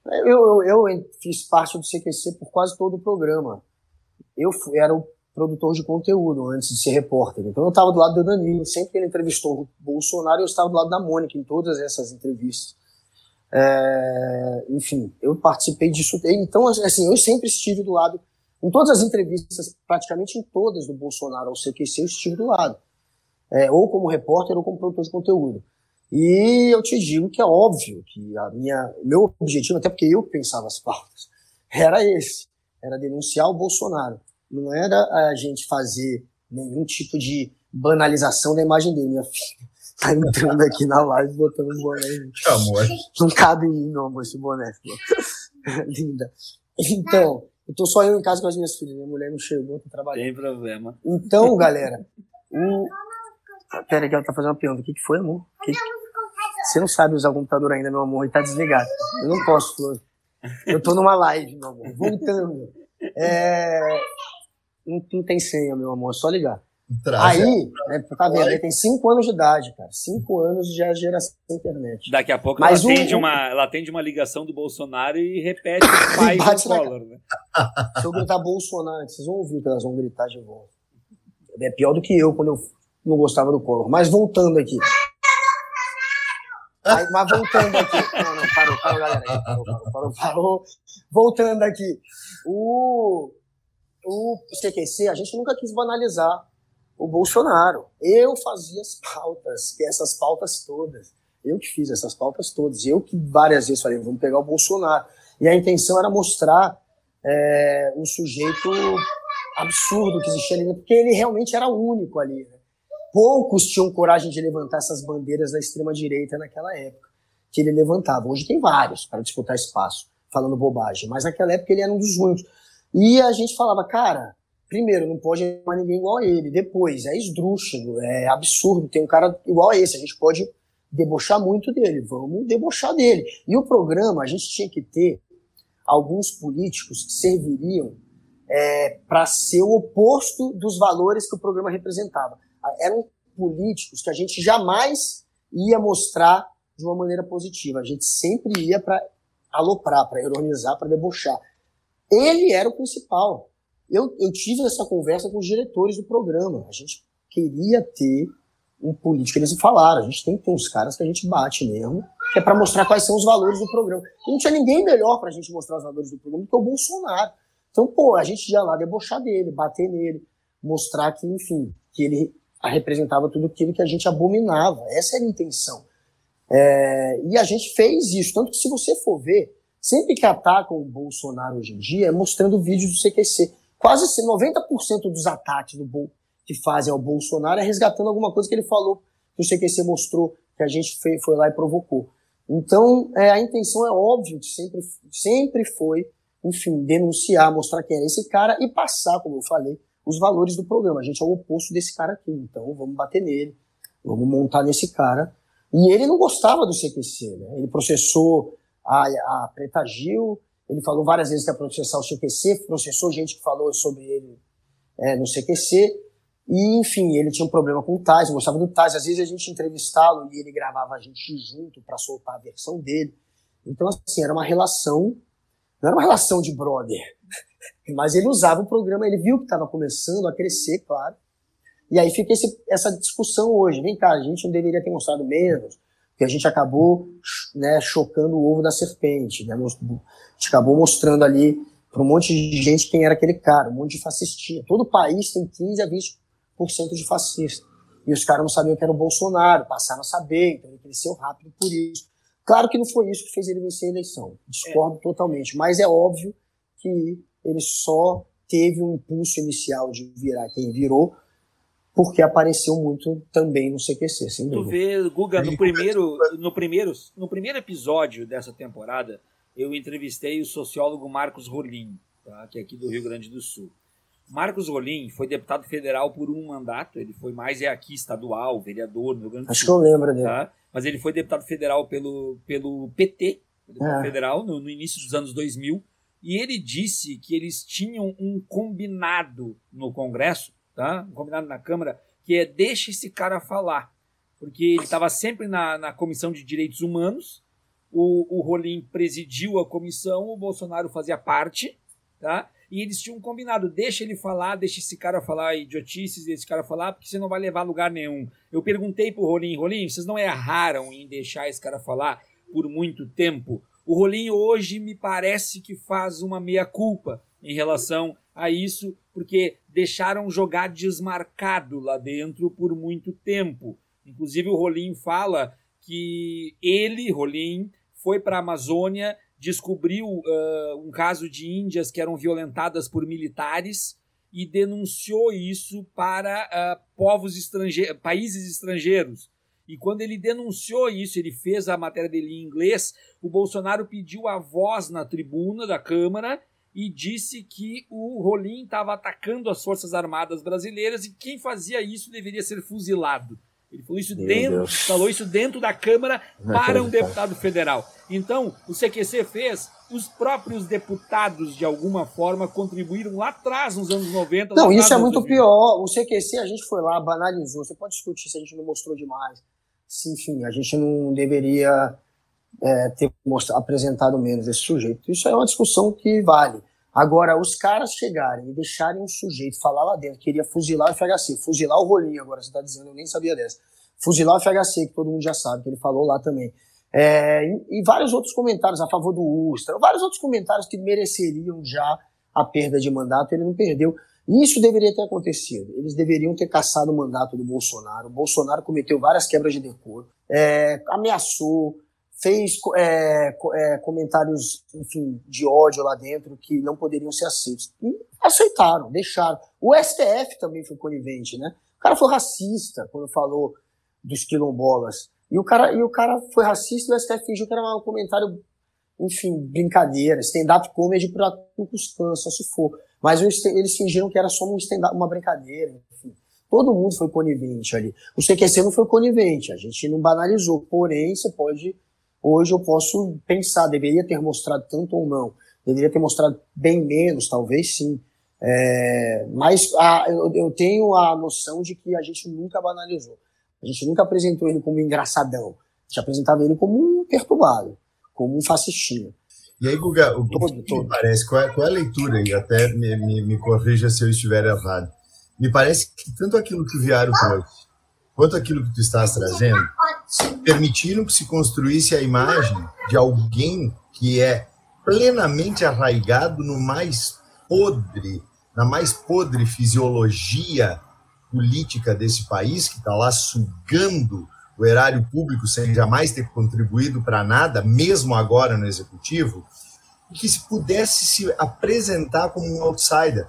Eu, eu, eu, fiz parte do CQC por quase todo o programa. Eu fui, era o produtor de conteúdo antes de ser repórter. Então eu estava do lado do Danilo, sempre que ele entrevistou o Bolsonaro, eu estava do lado da Mônica em todas essas entrevistas. É, enfim, eu participei disso. Então, assim, eu sempre estive do lado, em todas as entrevistas, praticamente em todas do Bolsonaro ao CQC, eu estive do lado. É, ou como repórter ou como produtor de conteúdo. E eu te digo que é óbvio que a minha, meu objetivo, até porque eu pensava as pautas, era esse: era denunciar o Bolsonaro. Não era a gente fazer nenhum tipo de banalização da imagem dele. Minha filha, tá entrando aqui na live botando um boné. Amor. Não cabe em mim, meu amor, esse boné. Linda. Então, eu tô só eu em casa com as minhas filhas. Minha mulher não chegou, tá trabalhando. Tem problema. Então, galera, o... Pera que ela tá fazendo uma pergunta. O que, que foi, amor? Que... Você não sabe usar o computador ainda, meu amor, e tá desligado. Eu não posso, Flor. Eu tô numa live, meu amor. Voltando. É... Não, não tem senha, meu amor, é só ligar. Traz aí, né, tá vendo? Ele tem 5 anos de idade, cara. 5 anos já é geração da internet. Daqui a pouco Mas ela, atende uma, ela atende uma ligação do Bolsonaro e repete o pai do Collor, né? Se eu gritar Bolsonaro, vocês vão ouvir que elas vão gritar de volta. É pior do que eu quando eu não gostava do Collor. Mas voltando aqui. Aí, mas voltando aqui. Não, não, parou, parou, galera. Parou, parou, parou, parou. Voltando aqui. O, o CQC, a gente nunca quis banalizar o Bolsonaro. Eu fazia as pautas, que essas pautas todas. Eu que fiz essas pautas todas. Eu que várias vezes falei, vamos pegar o Bolsonaro. E a intenção era mostrar é, um sujeito absurdo que existia ali, porque ele realmente era único ali. Né? Poucos tinham coragem de levantar essas bandeiras da extrema-direita naquela época, que ele levantava. Hoje tem vários para disputar espaço, falando bobagem, mas naquela época ele era um dos únicos. E a gente falava, cara, primeiro, não pode mais ninguém igual a ele. Depois, é esdrúxulo, é absurdo. Tem um cara igual a esse. A gente pode debochar muito dele. Vamos debochar dele. E o programa, a gente tinha que ter alguns políticos que serviriam é, para ser o oposto dos valores que o programa representava. Eram políticos que a gente jamais ia mostrar de uma maneira positiva. A gente sempre ia para aloprar, para ironizar, para debochar. Ele era o principal. Eu, eu tive essa conversa com os diretores do programa. A gente queria ter um político. Eles falaram, a gente tem que ter uns caras que a gente bate mesmo, que é para mostrar quais são os valores do programa. E não tinha ninguém melhor para a gente mostrar os valores do programa do que o Bolsonaro. Então, pô, a gente ia lá debochar dele, bater nele, mostrar que, enfim, que ele representava tudo aquilo que a gente abominava. Essa era a intenção. É, e a gente fez isso. Tanto que, se você for ver, sempre que atacam o Bolsonaro hoje em dia é mostrando vídeos do CQC. Quase 90% dos ataques do Bol que fazem ao Bolsonaro é resgatando alguma coisa que ele falou, que o CQC mostrou, que a gente foi, lá e provocou. Então, é, a intenção é óbvio que sempre, sempre foi, enfim, denunciar, mostrar quem era esse cara e passar, como eu falei, os valores do programa. A gente é o oposto desse cara aqui, então vamos bater nele, vamos montar nesse cara. E ele não gostava do CQC, né? Ele processou a, a Preta Gil, ele falou várias vezes que ia processar o CQC, processou gente que falou sobre ele é, no CQC, e enfim, ele tinha um problema com o Tais, gostava do Tais, às vezes a gente entrevistá-lo e ele gravava a gente junto para soltar a versão dele. Então, assim, era uma relação, não era uma relação de brother, mas ele usava o programa, ele viu que estava começando a crescer, claro, e aí fica esse, essa discussão hoje, vem cá, a gente não deveria ter mostrado menos, que a gente acabou né, chocando o ovo da serpente. Né? A gente acabou mostrando ali para um monte de gente quem era aquele cara, um monte de fascistinha. Todo país tem 15 a 20% de fascista. E os caras não sabiam que era o Bolsonaro, passaram a saber, então ele cresceu rápido por isso. Claro que não foi isso que fez ele vencer a eleição, discordo é. totalmente, mas é óbvio que ele só teve um impulso inicial de virar quem virou, porque apareceu muito também no CQC, sem dúvida. Tu vê, Guga, no primeiro, no, primeiro, no primeiro episódio dessa temporada, eu entrevistei o sociólogo Marcos Rolim, tá, que é aqui do Rio Grande do Sul. Marcos Rolim foi deputado federal por um mandato, ele foi mais é aqui estadual, vereador no Rio Grande do Acho Sul. Acho que eu lembro dele. Tá? Mas ele foi deputado federal pelo, pelo PT, deputado é. federal, no, no início dos anos 2000, e ele disse que eles tinham um combinado no Congresso tá? Combinado na Câmara, que é deixa esse cara falar. Porque ele estava sempre na, na Comissão de Direitos Humanos, o, o Rolim presidiu a comissão, o Bolsonaro fazia parte, tá? E eles tinham combinado, deixa ele falar, deixa esse cara falar idiotices, esse cara falar, porque você não vai levar a lugar nenhum. Eu perguntei pro Rolim, Rolim, vocês não erraram em deixar esse cara falar por muito tempo? O Rolim hoje me parece que faz uma meia-culpa em relação a isso, porque deixaram jogar desmarcado lá dentro por muito tempo. Inclusive o Rolim fala que ele, Rolim, foi para a Amazônia, descobriu uh, um caso de índias que eram violentadas por militares e denunciou isso para uh, povos estrangeiros, países estrangeiros. E quando ele denunciou isso, ele fez a matéria dele em inglês, o Bolsonaro pediu a voz na tribuna da Câmara e disse que o Rolim estava atacando as Forças Armadas brasileiras e quem fazia isso deveria ser fuzilado. Ele falou isso, dentro, falou isso dentro da Câmara para um deputado federal. Então, o CQC fez, os próprios deputados, de alguma forma, contribuíram lá atrás, nos anos 90. Não, isso é muito pior. O CQC, a gente foi lá, banalizou. Você pode discutir se a gente não mostrou demais. Se, enfim, a gente não deveria é, ter mostrado, apresentado menos esse sujeito. Isso é uma discussão que vale. Agora, os caras chegarem e deixarem um sujeito falar lá dentro, queria fuzilar o FHC, fuzilar o rolinho, agora você está dizendo, eu nem sabia dessa. Fuzilar o FHC, que todo mundo já sabe, que ele falou lá também. É, e, e, vários outros comentários a favor do Ustra, vários outros comentários que mereceriam já a perda de mandato, ele não perdeu. Isso deveria ter acontecido. Eles deveriam ter caçado o mandato do Bolsonaro. O Bolsonaro cometeu várias quebras de decoro, é, ameaçou, fez é, é, comentários, enfim, de ódio lá dentro que não poderiam ser aceitos. E aceitaram, deixaram. O STF também foi conivente, né? O cara foi racista quando falou dos quilombolas. E o cara, e o cara foi racista e o STF fingiu que era um comentário, enfim, brincadeira, stand-up comedy pra Cucuscan, só se for. Mas eles fingiram que era só um uma brincadeira, enfim. Todo mundo foi conivente ali. O CQC não foi conivente, a gente não banalizou. Porém, você pode Hoje eu posso pensar, deveria ter mostrado tanto ou não, deveria ter mostrado bem menos, talvez sim. É, mas a, eu, eu, tenho a noção de que a gente nunca banalizou. A gente nunca apresentou ele como engraçadão. A gente apresentava ele como um perturbado, como um fascistinho. E aí, Guga, o todo, que todo. me parece, qual é, qual é, a leitura, e até me, me, me corrija se eu estiver errado, me parece que tanto aquilo que o Viário trouxe, quanto aquilo que tu estás trazendo, permitiram que se construísse a imagem de alguém que é plenamente arraigado no mais podre, na mais podre fisiologia política desse país, que está lá sugando o erário público sem jamais ter contribuído para nada, mesmo agora no executivo, que se pudesse se apresentar como um outsider,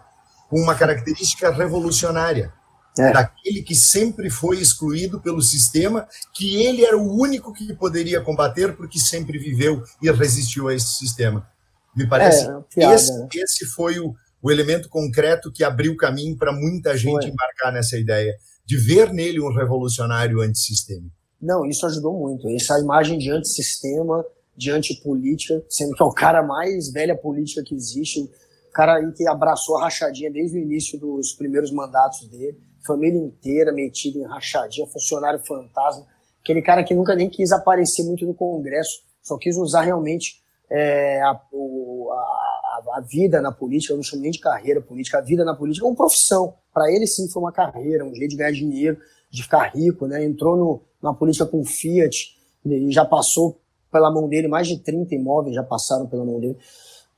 com uma característica revolucionária. É. Daquele que sempre foi excluído pelo sistema, que ele era o único que poderia combater porque sempre viveu e resistiu a esse sistema. Me parece é, que esse, né? esse foi o, o elemento concreto que abriu caminho para muita gente foi. embarcar nessa ideia, de ver nele um revolucionário antissistêmico. Não, isso ajudou muito. Essa imagem de antissistema, de antipolítica, sendo que é o cara mais velha política que existe, o cara aí que abraçou a rachadinha desde o início dos primeiros mandatos dele, família inteira metida em rachadinha, funcionário fantasma, aquele cara que nunca nem quis aparecer muito no Congresso, só quis usar realmente é, a, a, a, vida na política, eu não chamo nem de carreira política, a vida na política é uma profissão. Para ele sim foi uma carreira, um jeito de ganhar dinheiro, de ficar rico, né? Entrou no, na política com Fiat e já passou pela mão dele, mais de 30 imóveis já passaram pela mão dele.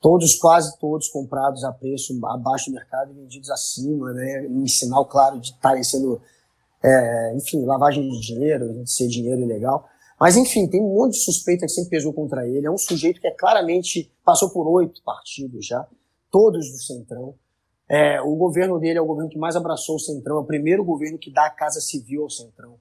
Todos, quase todos comprados a preço abaixo do mercado e vendidos acima, né? Em sinal claro de estarem sendo, é, enfim, lavagem de dinheiro, de ser dinheiro ilegal. Mas, enfim, tem um monte de suspeita que sempre pesou contra ele. É um sujeito que é claramente passou por oito partidos já, todos do Centrão. É, o governo dele é o governo que mais abraçou o Centrão, é o primeiro governo que dá a Casa Civil ao Centrão.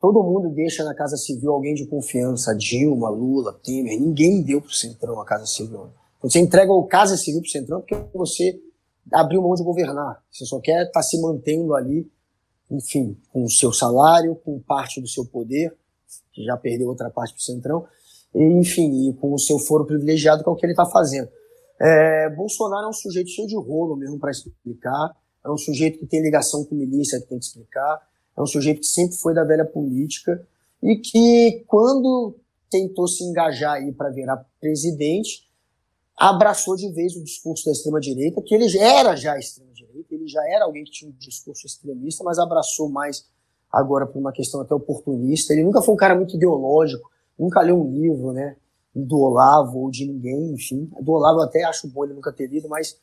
Todo mundo deixa na Casa Civil alguém de confiança, Dilma, Lula, Temer, ninguém deu para o Centrão a Casa Civil. Você entrega o Casa Civil para o Centrão porque você abriu mão de governar. Você só quer estar tá se mantendo ali, enfim, com o seu salário, com parte do seu poder, que já perdeu outra parte para o Centrão, e, enfim, e com o seu foro privilegiado, que é o que ele está fazendo. É, Bolsonaro é um sujeito cheio de rolo mesmo para explicar, é um sujeito que tem ligação com milícia que tem que explicar, é um sujeito que sempre foi da velha política e que, quando tentou se engajar aí para virar presidente, abraçou de vez o discurso da extrema-direita, que ele era já extrema-direita, ele já era alguém que tinha um discurso extremista, mas abraçou mais agora por uma questão até oportunista. Ele nunca foi um cara muito ideológico, nunca leu um livro, né? do Olavo ou de ninguém, enfim. Do Olavo eu até acho bom ele nunca ter lido, mas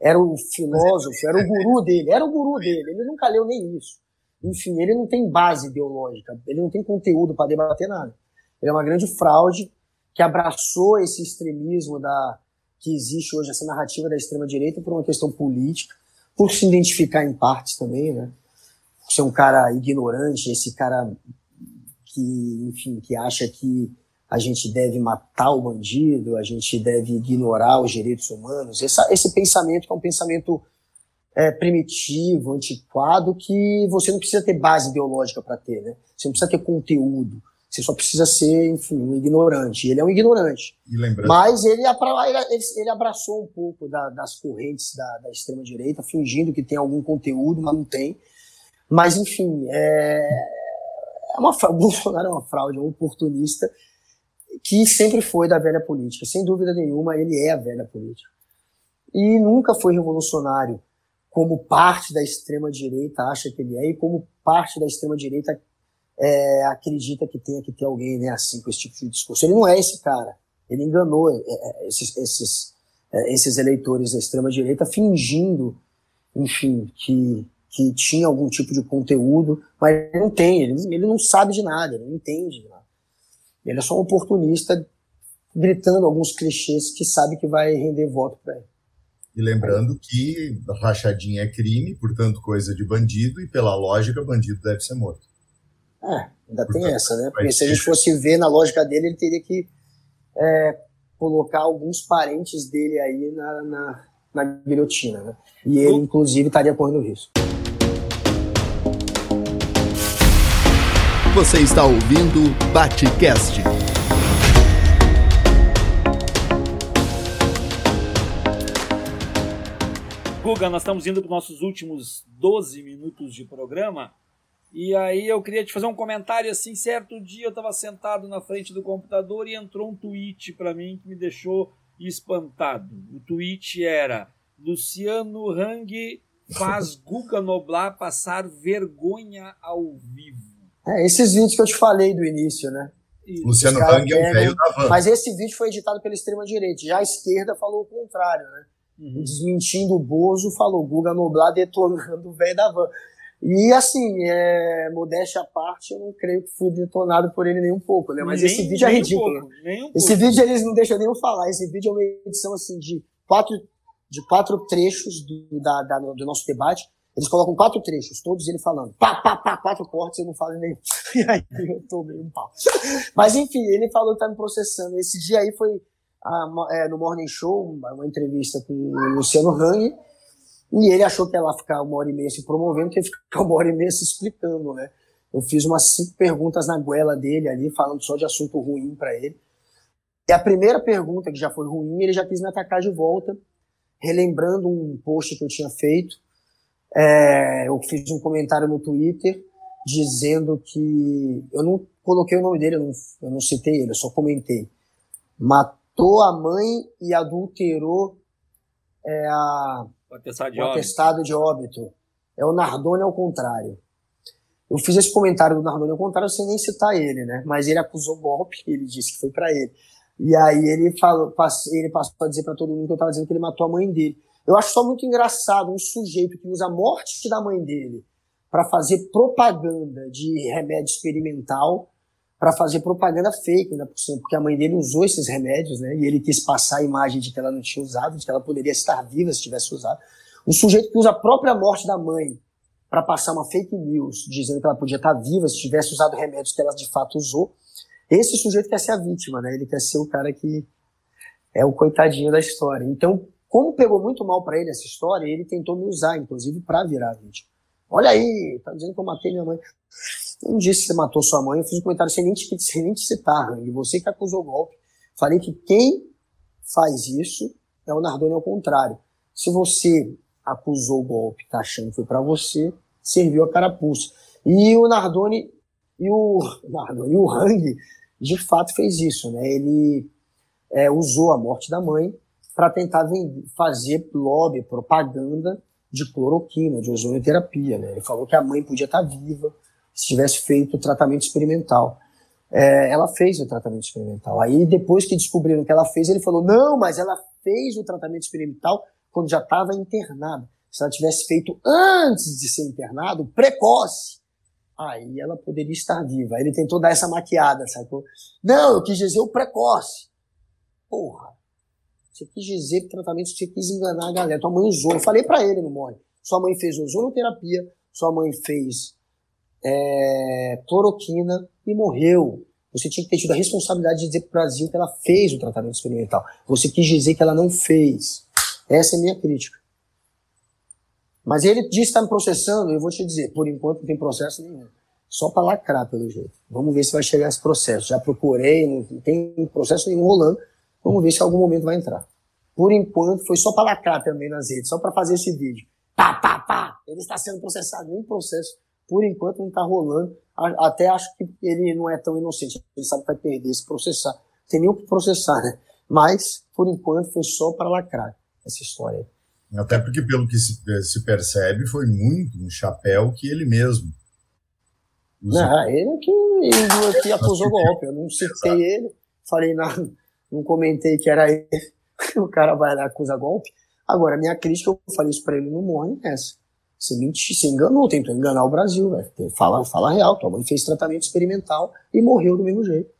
era o filósofo, era o guru dele, era o guru dele, ele nunca leu nem isso. Enfim, ele não tem base ideológica, ele não tem conteúdo para debater nada. Ele é uma grande fraude que abraçou esse extremismo da que existe hoje, essa narrativa da extrema-direita por uma questão política, por se identificar em partes também, né? Por ser um cara ignorante, esse cara que, enfim, que acha que a gente deve matar o bandido, a gente deve ignorar os direitos humanos. Essa, esse pensamento que é um pensamento é, primitivo, antiquado, que você não precisa ter base ideológica para ter, né? Você não precisa ter conteúdo. Você só precisa ser, enfim, um ignorante. Ele é um ignorante. Mas ele, ele, abraçou um pouco da, das correntes da, da extrema-direita, fingindo que tem algum conteúdo, mas não tem. Mas, enfim, é, é uma, o Bolsonaro é uma fraude, é um oportunista que sempre foi da velha política. Sem dúvida nenhuma, ele é a velha política. E nunca foi revolucionário como parte da extrema-direita acha que ele é e como parte da extrema-direita é, acredita que tenha que ter alguém né, assim com esse tipo de discurso. Ele não é esse cara. Ele enganou é, é, esses, esses, é, esses eleitores da extrema-direita fingindo, enfim, que, que tinha algum tipo de conteúdo, mas ele não tem, ele, ele não sabe de nada, ele não entende de nada. Ele é só um oportunista gritando alguns clichês que sabe que vai render voto para ele. E lembrando que rachadinha é crime, portanto, coisa de bandido, e pela lógica, bandido deve ser morto. É, ainda tem essa, né? Porque se a gente fosse ver na lógica dele, ele teria que é, colocar alguns parentes dele aí na, na, na guilhotina, né? E ele, inclusive, estaria correndo risco. Você está ouvindo Batecast. Guga, nós estamos indo para os nossos últimos 12 minutos de programa. E aí eu queria te fazer um comentário assim, certo dia eu estava sentado na frente do computador e entrou um tweet para mim que me deixou espantado. O tweet era Luciano Hang faz Guga Noblar passar vergonha ao vivo. É, esses vídeos que eu te falei do início, né? Luciano Hang é um velho da van. Mas esse vídeo foi editado pela extrema-direita. Já a esquerda falou o contrário, né? Uhum. Desmentindo o Bozo, falou Guga Noblar detonando o velho da van. E assim, é, modéstia à parte, eu não creio que fui detonado por ele nem um pouco, né? Mas nem, esse vídeo é ridículo. Um um esse pouco. vídeo eles não deixam nem eu falar. Esse vídeo é uma edição assim de quatro, de quatro trechos do, da, da, do nosso debate. Eles colocam quatro trechos, todos ele falando. Pá, pá, pá, quatro cortes, eu não falo nem. E aí eu tomei um pau. Mas enfim, ele falou que tá me processando. Esse dia aí foi a, é, no Morning Show, uma entrevista com o Luciano Hang e ele achou que ia lá ficar uma hora e meia se promovendo, que ia ficar uma hora e meia se explicando, né? Eu fiz umas cinco perguntas na goela dele ali, falando só de assunto ruim para ele. E a primeira pergunta, que já foi ruim, ele já quis me atacar de volta, relembrando um post que eu tinha feito. É, eu fiz um comentário no Twitter dizendo que. Eu não coloquei o nome dele, eu não, eu não citei ele, eu só comentei. Matou a mãe e adulterou é, a, o atestado de, o óbito. atestado de óbito. É o Nardone ao contrário. Eu fiz esse comentário do Nardone ao contrário sem nem citar ele, né? Mas ele acusou golpe, ele disse que foi para ele. E aí ele falou, ele passou a dizer para todo mundo que eu tava dizendo que ele matou a mãe dele. Eu acho só muito engraçado um sujeito que usa a morte da mãe dele para fazer propaganda de remédio experimental para fazer propaganda fake ainda por cima, porque a mãe dele usou esses remédios, né? E ele quis passar a imagem de que ela não tinha usado, de que ela poderia estar viva se tivesse usado. Um sujeito que usa a própria morte da mãe para passar uma fake news, dizendo que ela podia estar viva se tivesse usado remédios que ela de fato usou. Esse sujeito quer ser a vítima, né? Ele quer ser o cara que é o coitadinho da história. Então, como pegou muito mal para ele essa história, ele tentou me usar, inclusive, para virar vítima. Olha aí, tá dizendo que eu matei minha mãe. Não disse que você matou sua mãe, eu fiz um comentário sem nem te, sem nem te citar, e você que acusou o golpe. Falei que quem faz isso é o Nardoni ao contrário. Se você acusou o golpe, tá achando que foi para você, serviu a carapuça. E o Nardoni e o Nardoni, e o Hang de fato fez isso, né? Ele é, usou a morte da mãe para tentar vender, fazer lobby, propaganda de cloroquina, de ozonioterapia, né? Ele falou que a mãe podia estar tá viva, se tivesse feito o tratamento experimental. É, ela fez o tratamento experimental. Aí, depois que descobriram que ela fez, ele falou: não, mas ela fez o tratamento experimental quando já estava internada. Se ela tivesse feito antes de ser internado, precoce, aí ela poderia estar viva. Aí ele tentou dar essa maquiada, sacou? Não, eu quis dizer o precoce. Porra, você quis dizer tratamento, você quis enganar a galera. Tua mãe usou. Eu falei para ele no morre. Sua mãe fez ozonoterapia, sua mãe fez é, cloroquina e morreu. Você tinha que ter tido a responsabilidade de dizer para o Brasil que ela fez o tratamento experimental. Você quis dizer que ela não fez. Essa é a minha crítica. Mas ele disse que está me processando, eu vou te dizer, por enquanto não tem processo nenhum. Só para lacrar, pelo jeito. Vamos ver se vai chegar esse processo. Já procurei, não tem processo nenhum rolando. Vamos ver se em algum momento vai entrar. Por enquanto, foi só para lacrar também nas redes, só para fazer esse vídeo. Pá, pá, pá! Ele está sendo processado, nem processo por enquanto não está rolando. Até acho que ele não é tão inocente. Ele sabe que vai perder se processar. Tem nem o que processar, né? Mas, por enquanto, foi só para lacrar essa história aí. Até porque, pelo que se, se, percebe, foi muito um chapéu que ele mesmo. Usou. Não, ele que, ele que acusou golpe. Eu não citei Exato. ele, falei nada, não comentei que era ele. O cara vai lá acusar golpe. Agora, minha crítica, eu falei isso para ele no morning, é essa. Você mentiu, você enganou, tentou enganar o Brasil, velho. Fala, fala real, tua mãe fez tratamento experimental e morreu do mesmo jeito.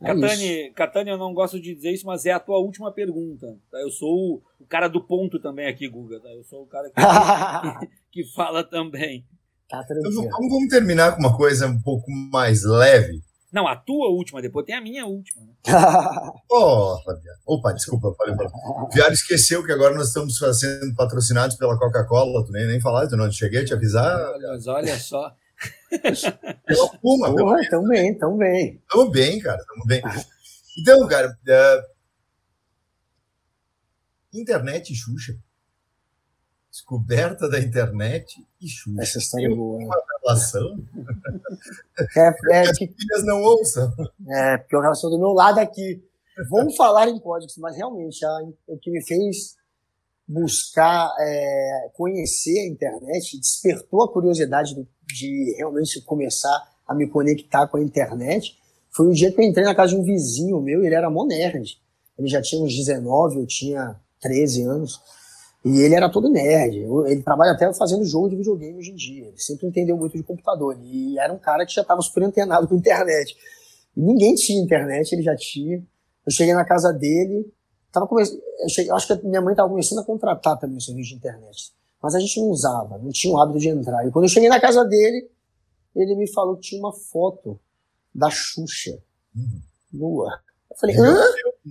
É Catani, Catani, eu não gosto de dizer isso, mas é a tua última pergunta. Tá? Eu sou o, cara do ponto também aqui, Guga. Tá? Eu sou o cara que, que, que fala também. Tá então, vamos terminar com uma coisa um pouco mais leve. Não, a tua última, depois tem a minha última. Né? oh, Opa, desculpa, falei mal. O Viário esqueceu que agora nós estamos sendo patrocinados pela Coca-Cola, tu nem, nem falaste, não cheguei a te avisar. Mas olha só. Pela Puma, Porra, tão bem, tão bem. Tamo bem, cara, tamo bem. Então, cara, uh, internet e Xuxa. Descoberta da internet e Xuxa. Essa história é boa. Uma relação. É, é que as filhas não ouçam. É, porque a relação do meu lado aqui. Vamos falar em códigos, mas realmente a, o que me fez buscar é, conhecer a internet despertou a curiosidade de, de realmente começar a me conectar com a internet. Foi o dia que eu entrei na casa de um vizinho meu, ele era mó nerd. Ele já tinha uns 19, eu tinha 13 anos. E ele era todo nerd. Ele trabalha até fazendo jogo de videogame hoje em dia. Ele sempre entendeu muito de computador. E era um cara que já estava super antenado com internet. E ninguém tinha internet, ele já tinha. Eu cheguei na casa dele, tava começando, eu, cheguei, eu acho que minha mãe estava começando a contratar também o serviço de internet. Mas a gente não usava, não tinha o hábito de entrar. E quando eu cheguei na casa dele, ele me falou que tinha uma foto da Xuxa uhum. nua. Eu falei, hã?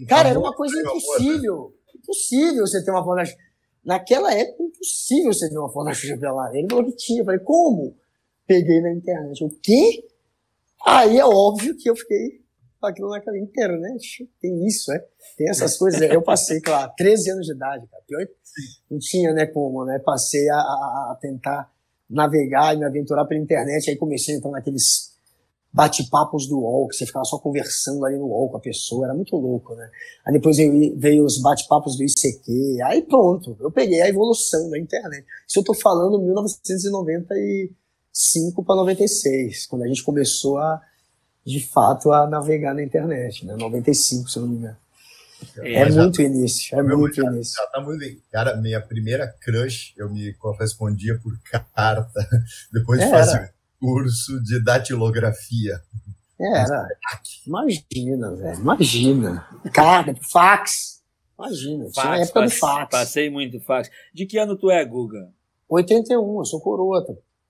Cara, era uma coisa impossível. Impossível você ter uma foto da Xuxa. Naquela época, impossível você ter uma foto da Xuxa pelada. Ele falou que tinha. Eu falei, como? Peguei na internet. O quê? Aí é óbvio que eu fiquei aquilo naquela internet. Tem isso, é? Tem essas coisas. Eu passei, claro, 13 anos de idade, cara. Pior, não tinha, né, como, né? Passei a, a, tentar navegar e me aventurar pela internet. Aí comecei a entrar naqueles bate-papos do UOL, que você ficava só conversando ali no UOL com a pessoa, era muito louco, né? Aí depois veio, os bate-papos do ICQ, aí pronto, eu peguei a evolução da internet. Isso eu tô falando 1995 para 96, quando a gente começou a, de fato, a navegar na internet, né? 95, se eu não me engano. É, é muito início, é muito já, início. Já tá muito bem. Cara, minha primeira crush, eu me correspondia por carta, depois de fazer curso de datilografia. Era. Imagina, velho. Imagina. Carta, fax. Imagina. Fax, tinha a época passe, do fax. Passei muito fax. De que ano tu é, Guga? 81, eu sou coroa.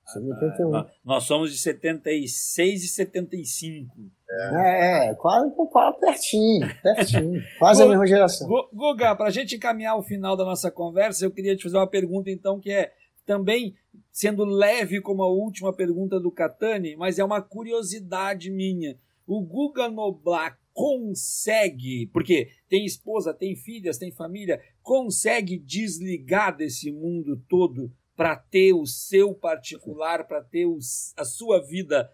Sou de 81. Ah, nós somos de 76 e 75. É, é quase, quase pertinho, pertinho. quase a mesma geração. Guga, para a gente encaminhar o final da nossa conversa, eu queria te fazer uma pergunta, então, que é também sendo leve como a última pergunta do Catani, mas é uma curiosidade minha. O Guga Noblar consegue, porque tem esposa, tem filhas, tem família, consegue desligar desse mundo todo para ter o seu particular, para ter os, a sua vida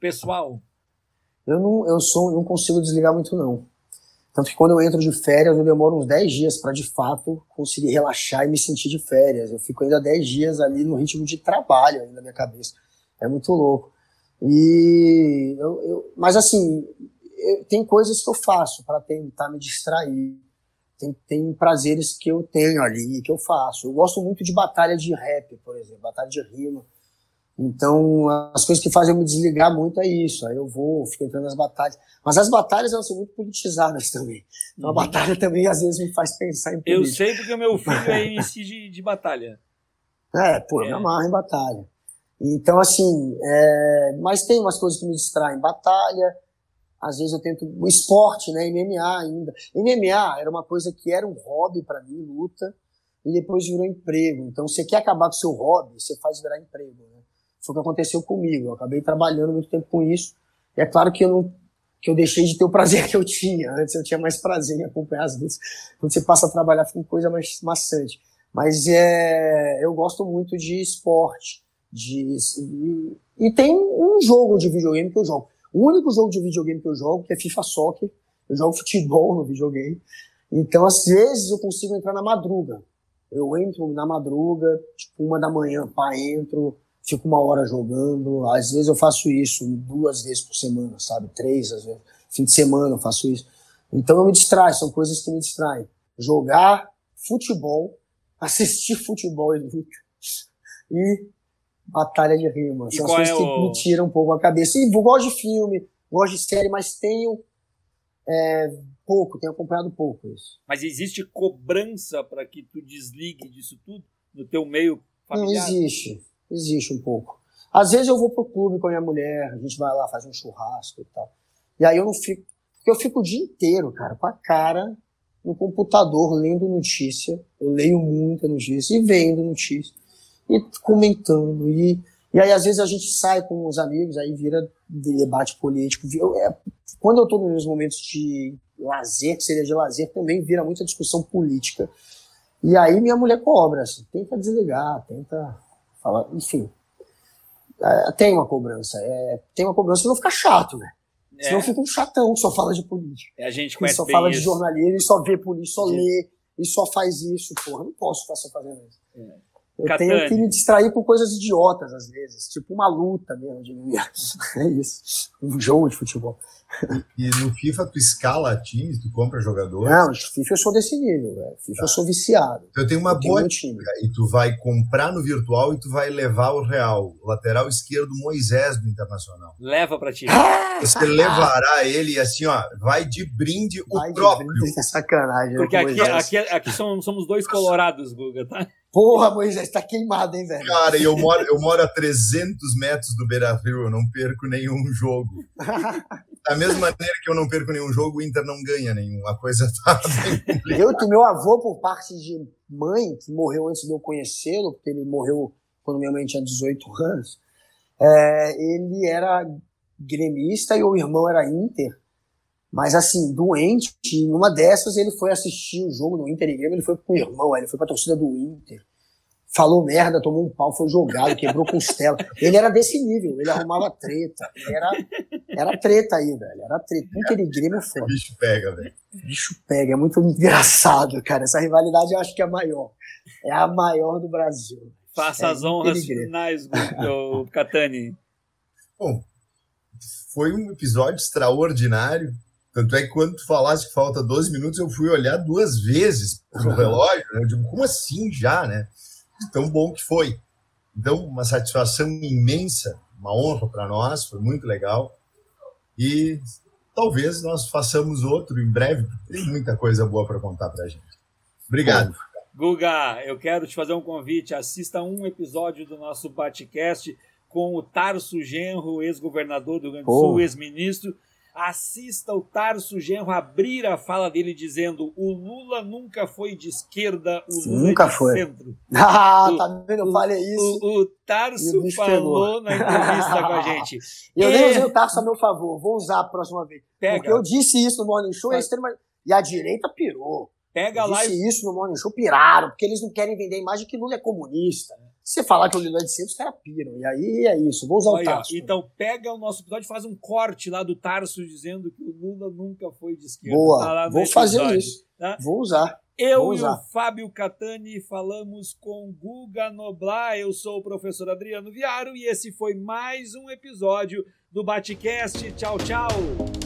pessoal? Eu não, eu sou, não consigo desligar muito não. Tanto que quando eu entro de férias, eu demoro uns 10 dias para de fato conseguir relaxar e me sentir de férias. Eu fico ainda 10 dias ali no ritmo de trabalho ainda na minha cabeça. É muito louco. E eu, eu mas assim, eu, tem coisas que eu faço para tentar me distrair. Tem, tem prazeres que eu tenho ali, que eu faço. Eu gosto muito de batalha de rap, por exemplo, batalha de rima. Então, as coisas que fazem eu me desligar muito é isso. Aí eu vou, fico entrando nas batalhas. Mas as batalhas, elas são muito politizadas também. Então, a uhum. batalha também, às vezes, me faz pensar em política. Eu sei porque o meu filho é MC de, de batalha. É, pô, eu me é. amarro em batalha. Então, assim, é... mas tem umas coisas que me distraem. Batalha, às vezes eu tento... O esporte, né, MMA ainda. MMA era uma coisa que era um hobby para mim, luta, e depois virou emprego. Então, você quer acabar com o seu hobby, você faz virar emprego, né? Foi o que aconteceu comigo. Eu acabei trabalhando muito tempo com isso. E é claro que eu não que eu deixei de ter o prazer que eu tinha. Antes eu tinha mais prazer em acompanhar as lutas. Quando você passa a trabalhar, fica uma coisa mais maçante. Mas é, eu gosto muito de esporte. De, e, e tem um jogo de videogame que eu jogo. O único jogo de videogame que eu jogo, que é FIFA Soccer. Eu jogo futebol no videogame. Então, às vezes, eu consigo entrar na madruga. Eu entro na madruga, tipo, uma da manhã, pá, entro, fico uma hora jogando. Às vezes eu faço isso duas vezes por semana, sabe? Três, às vezes. Fim de semana eu faço isso. Então eu me distraio, são coisas que me distraem. Jogar futebol, assistir futebol e batalha de rima. São as coisas é o... que me tiram um pouco a cabeça. E gosto de filme, gosto de série, mas tenho é, pouco, tenho acompanhado pouco isso. Mas existe cobrança para que tu desligue disso tudo no teu meio familiar? Não existe. Existe um pouco. Às vezes eu vou pro clube com a minha mulher, a gente vai lá, faz um churrasco e tal. E aí eu não fico. Porque eu fico o dia inteiro, cara, com a cara no computador lendo notícia. Eu leio muita notícia e vendo notícia. E comentando. E, e aí, às vezes, a gente sai com os amigos, aí vira debate político. Eu, é, quando eu tô nos momentos de lazer, que seria de lazer, também vira muita discussão política. E aí minha mulher cobra, assim, tenta desligar, tenta Fala, enfim, é, tem uma cobrança. É, tem uma cobrança se não ficar chato, né? É. Senão fica um chatão que só fala de política. É, a gente conhece só fala isso. de jornalismo, e só vê política, só lê, e só faz isso. Porra, não posso ficar só fazendo isso. É. Eu Catane. tenho que me distrair com coisas idiotas, às vezes. Tipo uma luta mesmo de É isso. Um jogo de futebol. E no FIFA tu escala times, tu compra jogadores. Não, FIFA eu sou desse nível, velho. FIFA tá. eu sou viciado. Então eu tenho uma eu boa time. E tu vai comprar no virtual e tu vai levar o real. Lateral esquerdo Moisés do Internacional. Leva pra ti. Você levará ele assim, ó, vai de brinde vai o próprio. Brinde, é sacanagem. Né, Porque aqui, aqui, aqui somos, somos dois colorados, Guga, tá? Porra, Moisés, tá queimado, hein, velho? Cara, eu moro, eu moro a 300 metros do Beira Rio, eu não perco nenhum jogo. da mesma maneira que eu não perco nenhum jogo, o Inter não ganha nenhum. A coisa tá bem. Eu que meu avô, por parte de mãe, que morreu antes de eu conhecê-lo, porque ele morreu quando minha mãe tinha 18 anos, é, ele era gremista e o irmão era Inter. Mas assim, doente, numa dessas ele foi assistir o jogo do Inter e Grêmio, ele foi com o irmão, ele foi pra torcida do Inter. Falou merda, tomou um pau, foi jogado, quebrou costela. Ele era desse nível, ele arrumava treta. Ele era, era treta aí, velho. Era treta. Inter e Grêmio é foda. O bicho pega, velho. O bicho pega, é muito engraçado, cara. Essa rivalidade eu acho que é a maior. É a maior do Brasil. Faça é as honras finais, do Catani. Bom, foi um episódio extraordinário tanto é que quando tu falasse que falta 12 minutos, eu fui olhar duas vezes no relógio. Né? Eu digo, como assim já, né? Tão bom que foi. Então, uma satisfação imensa, uma honra para nós, foi muito legal. E talvez nós façamos outro em breve, porque tem muita coisa boa para contar para a gente. Obrigado. Guga, eu quero te fazer um convite. Assista um episódio do nosso Batcast com o Tarso Genro, ex-governador do Rio Grande do Sul, ex-ministro, assista o Tarso Genro abrir a fala dele dizendo o Lula nunca foi de esquerda, o Lula nunca é de foi. centro. Ah, o, tá vendo? Eu falei isso. O, o Tarso falou pegou. na entrevista com a gente. Eu nem usei o Tarso a meu favor, vou usar a próxima vez. Pega. Porque eu disse isso no Morning Show e a, extrema... e a direita pirou. Pega eu lá disse e... isso no Morning Show, piraram, porque eles não querem vender a imagem que Lula é comunista. Você falar que o Lula é de centro, os caras piram. E aí é isso. Vou usar o Tarso. Então pega o nosso episódio e faz um corte lá do Tarso dizendo que o Lula nunca foi de esquerda. Boa. Tá Vou fazer episódio, isso. Tá? Vou usar. Eu Vou usar. e o Fábio Catani falamos com Guga Noblar. Eu sou o professor Adriano Viaro e esse foi mais um episódio do Batcast. Tchau, tchau.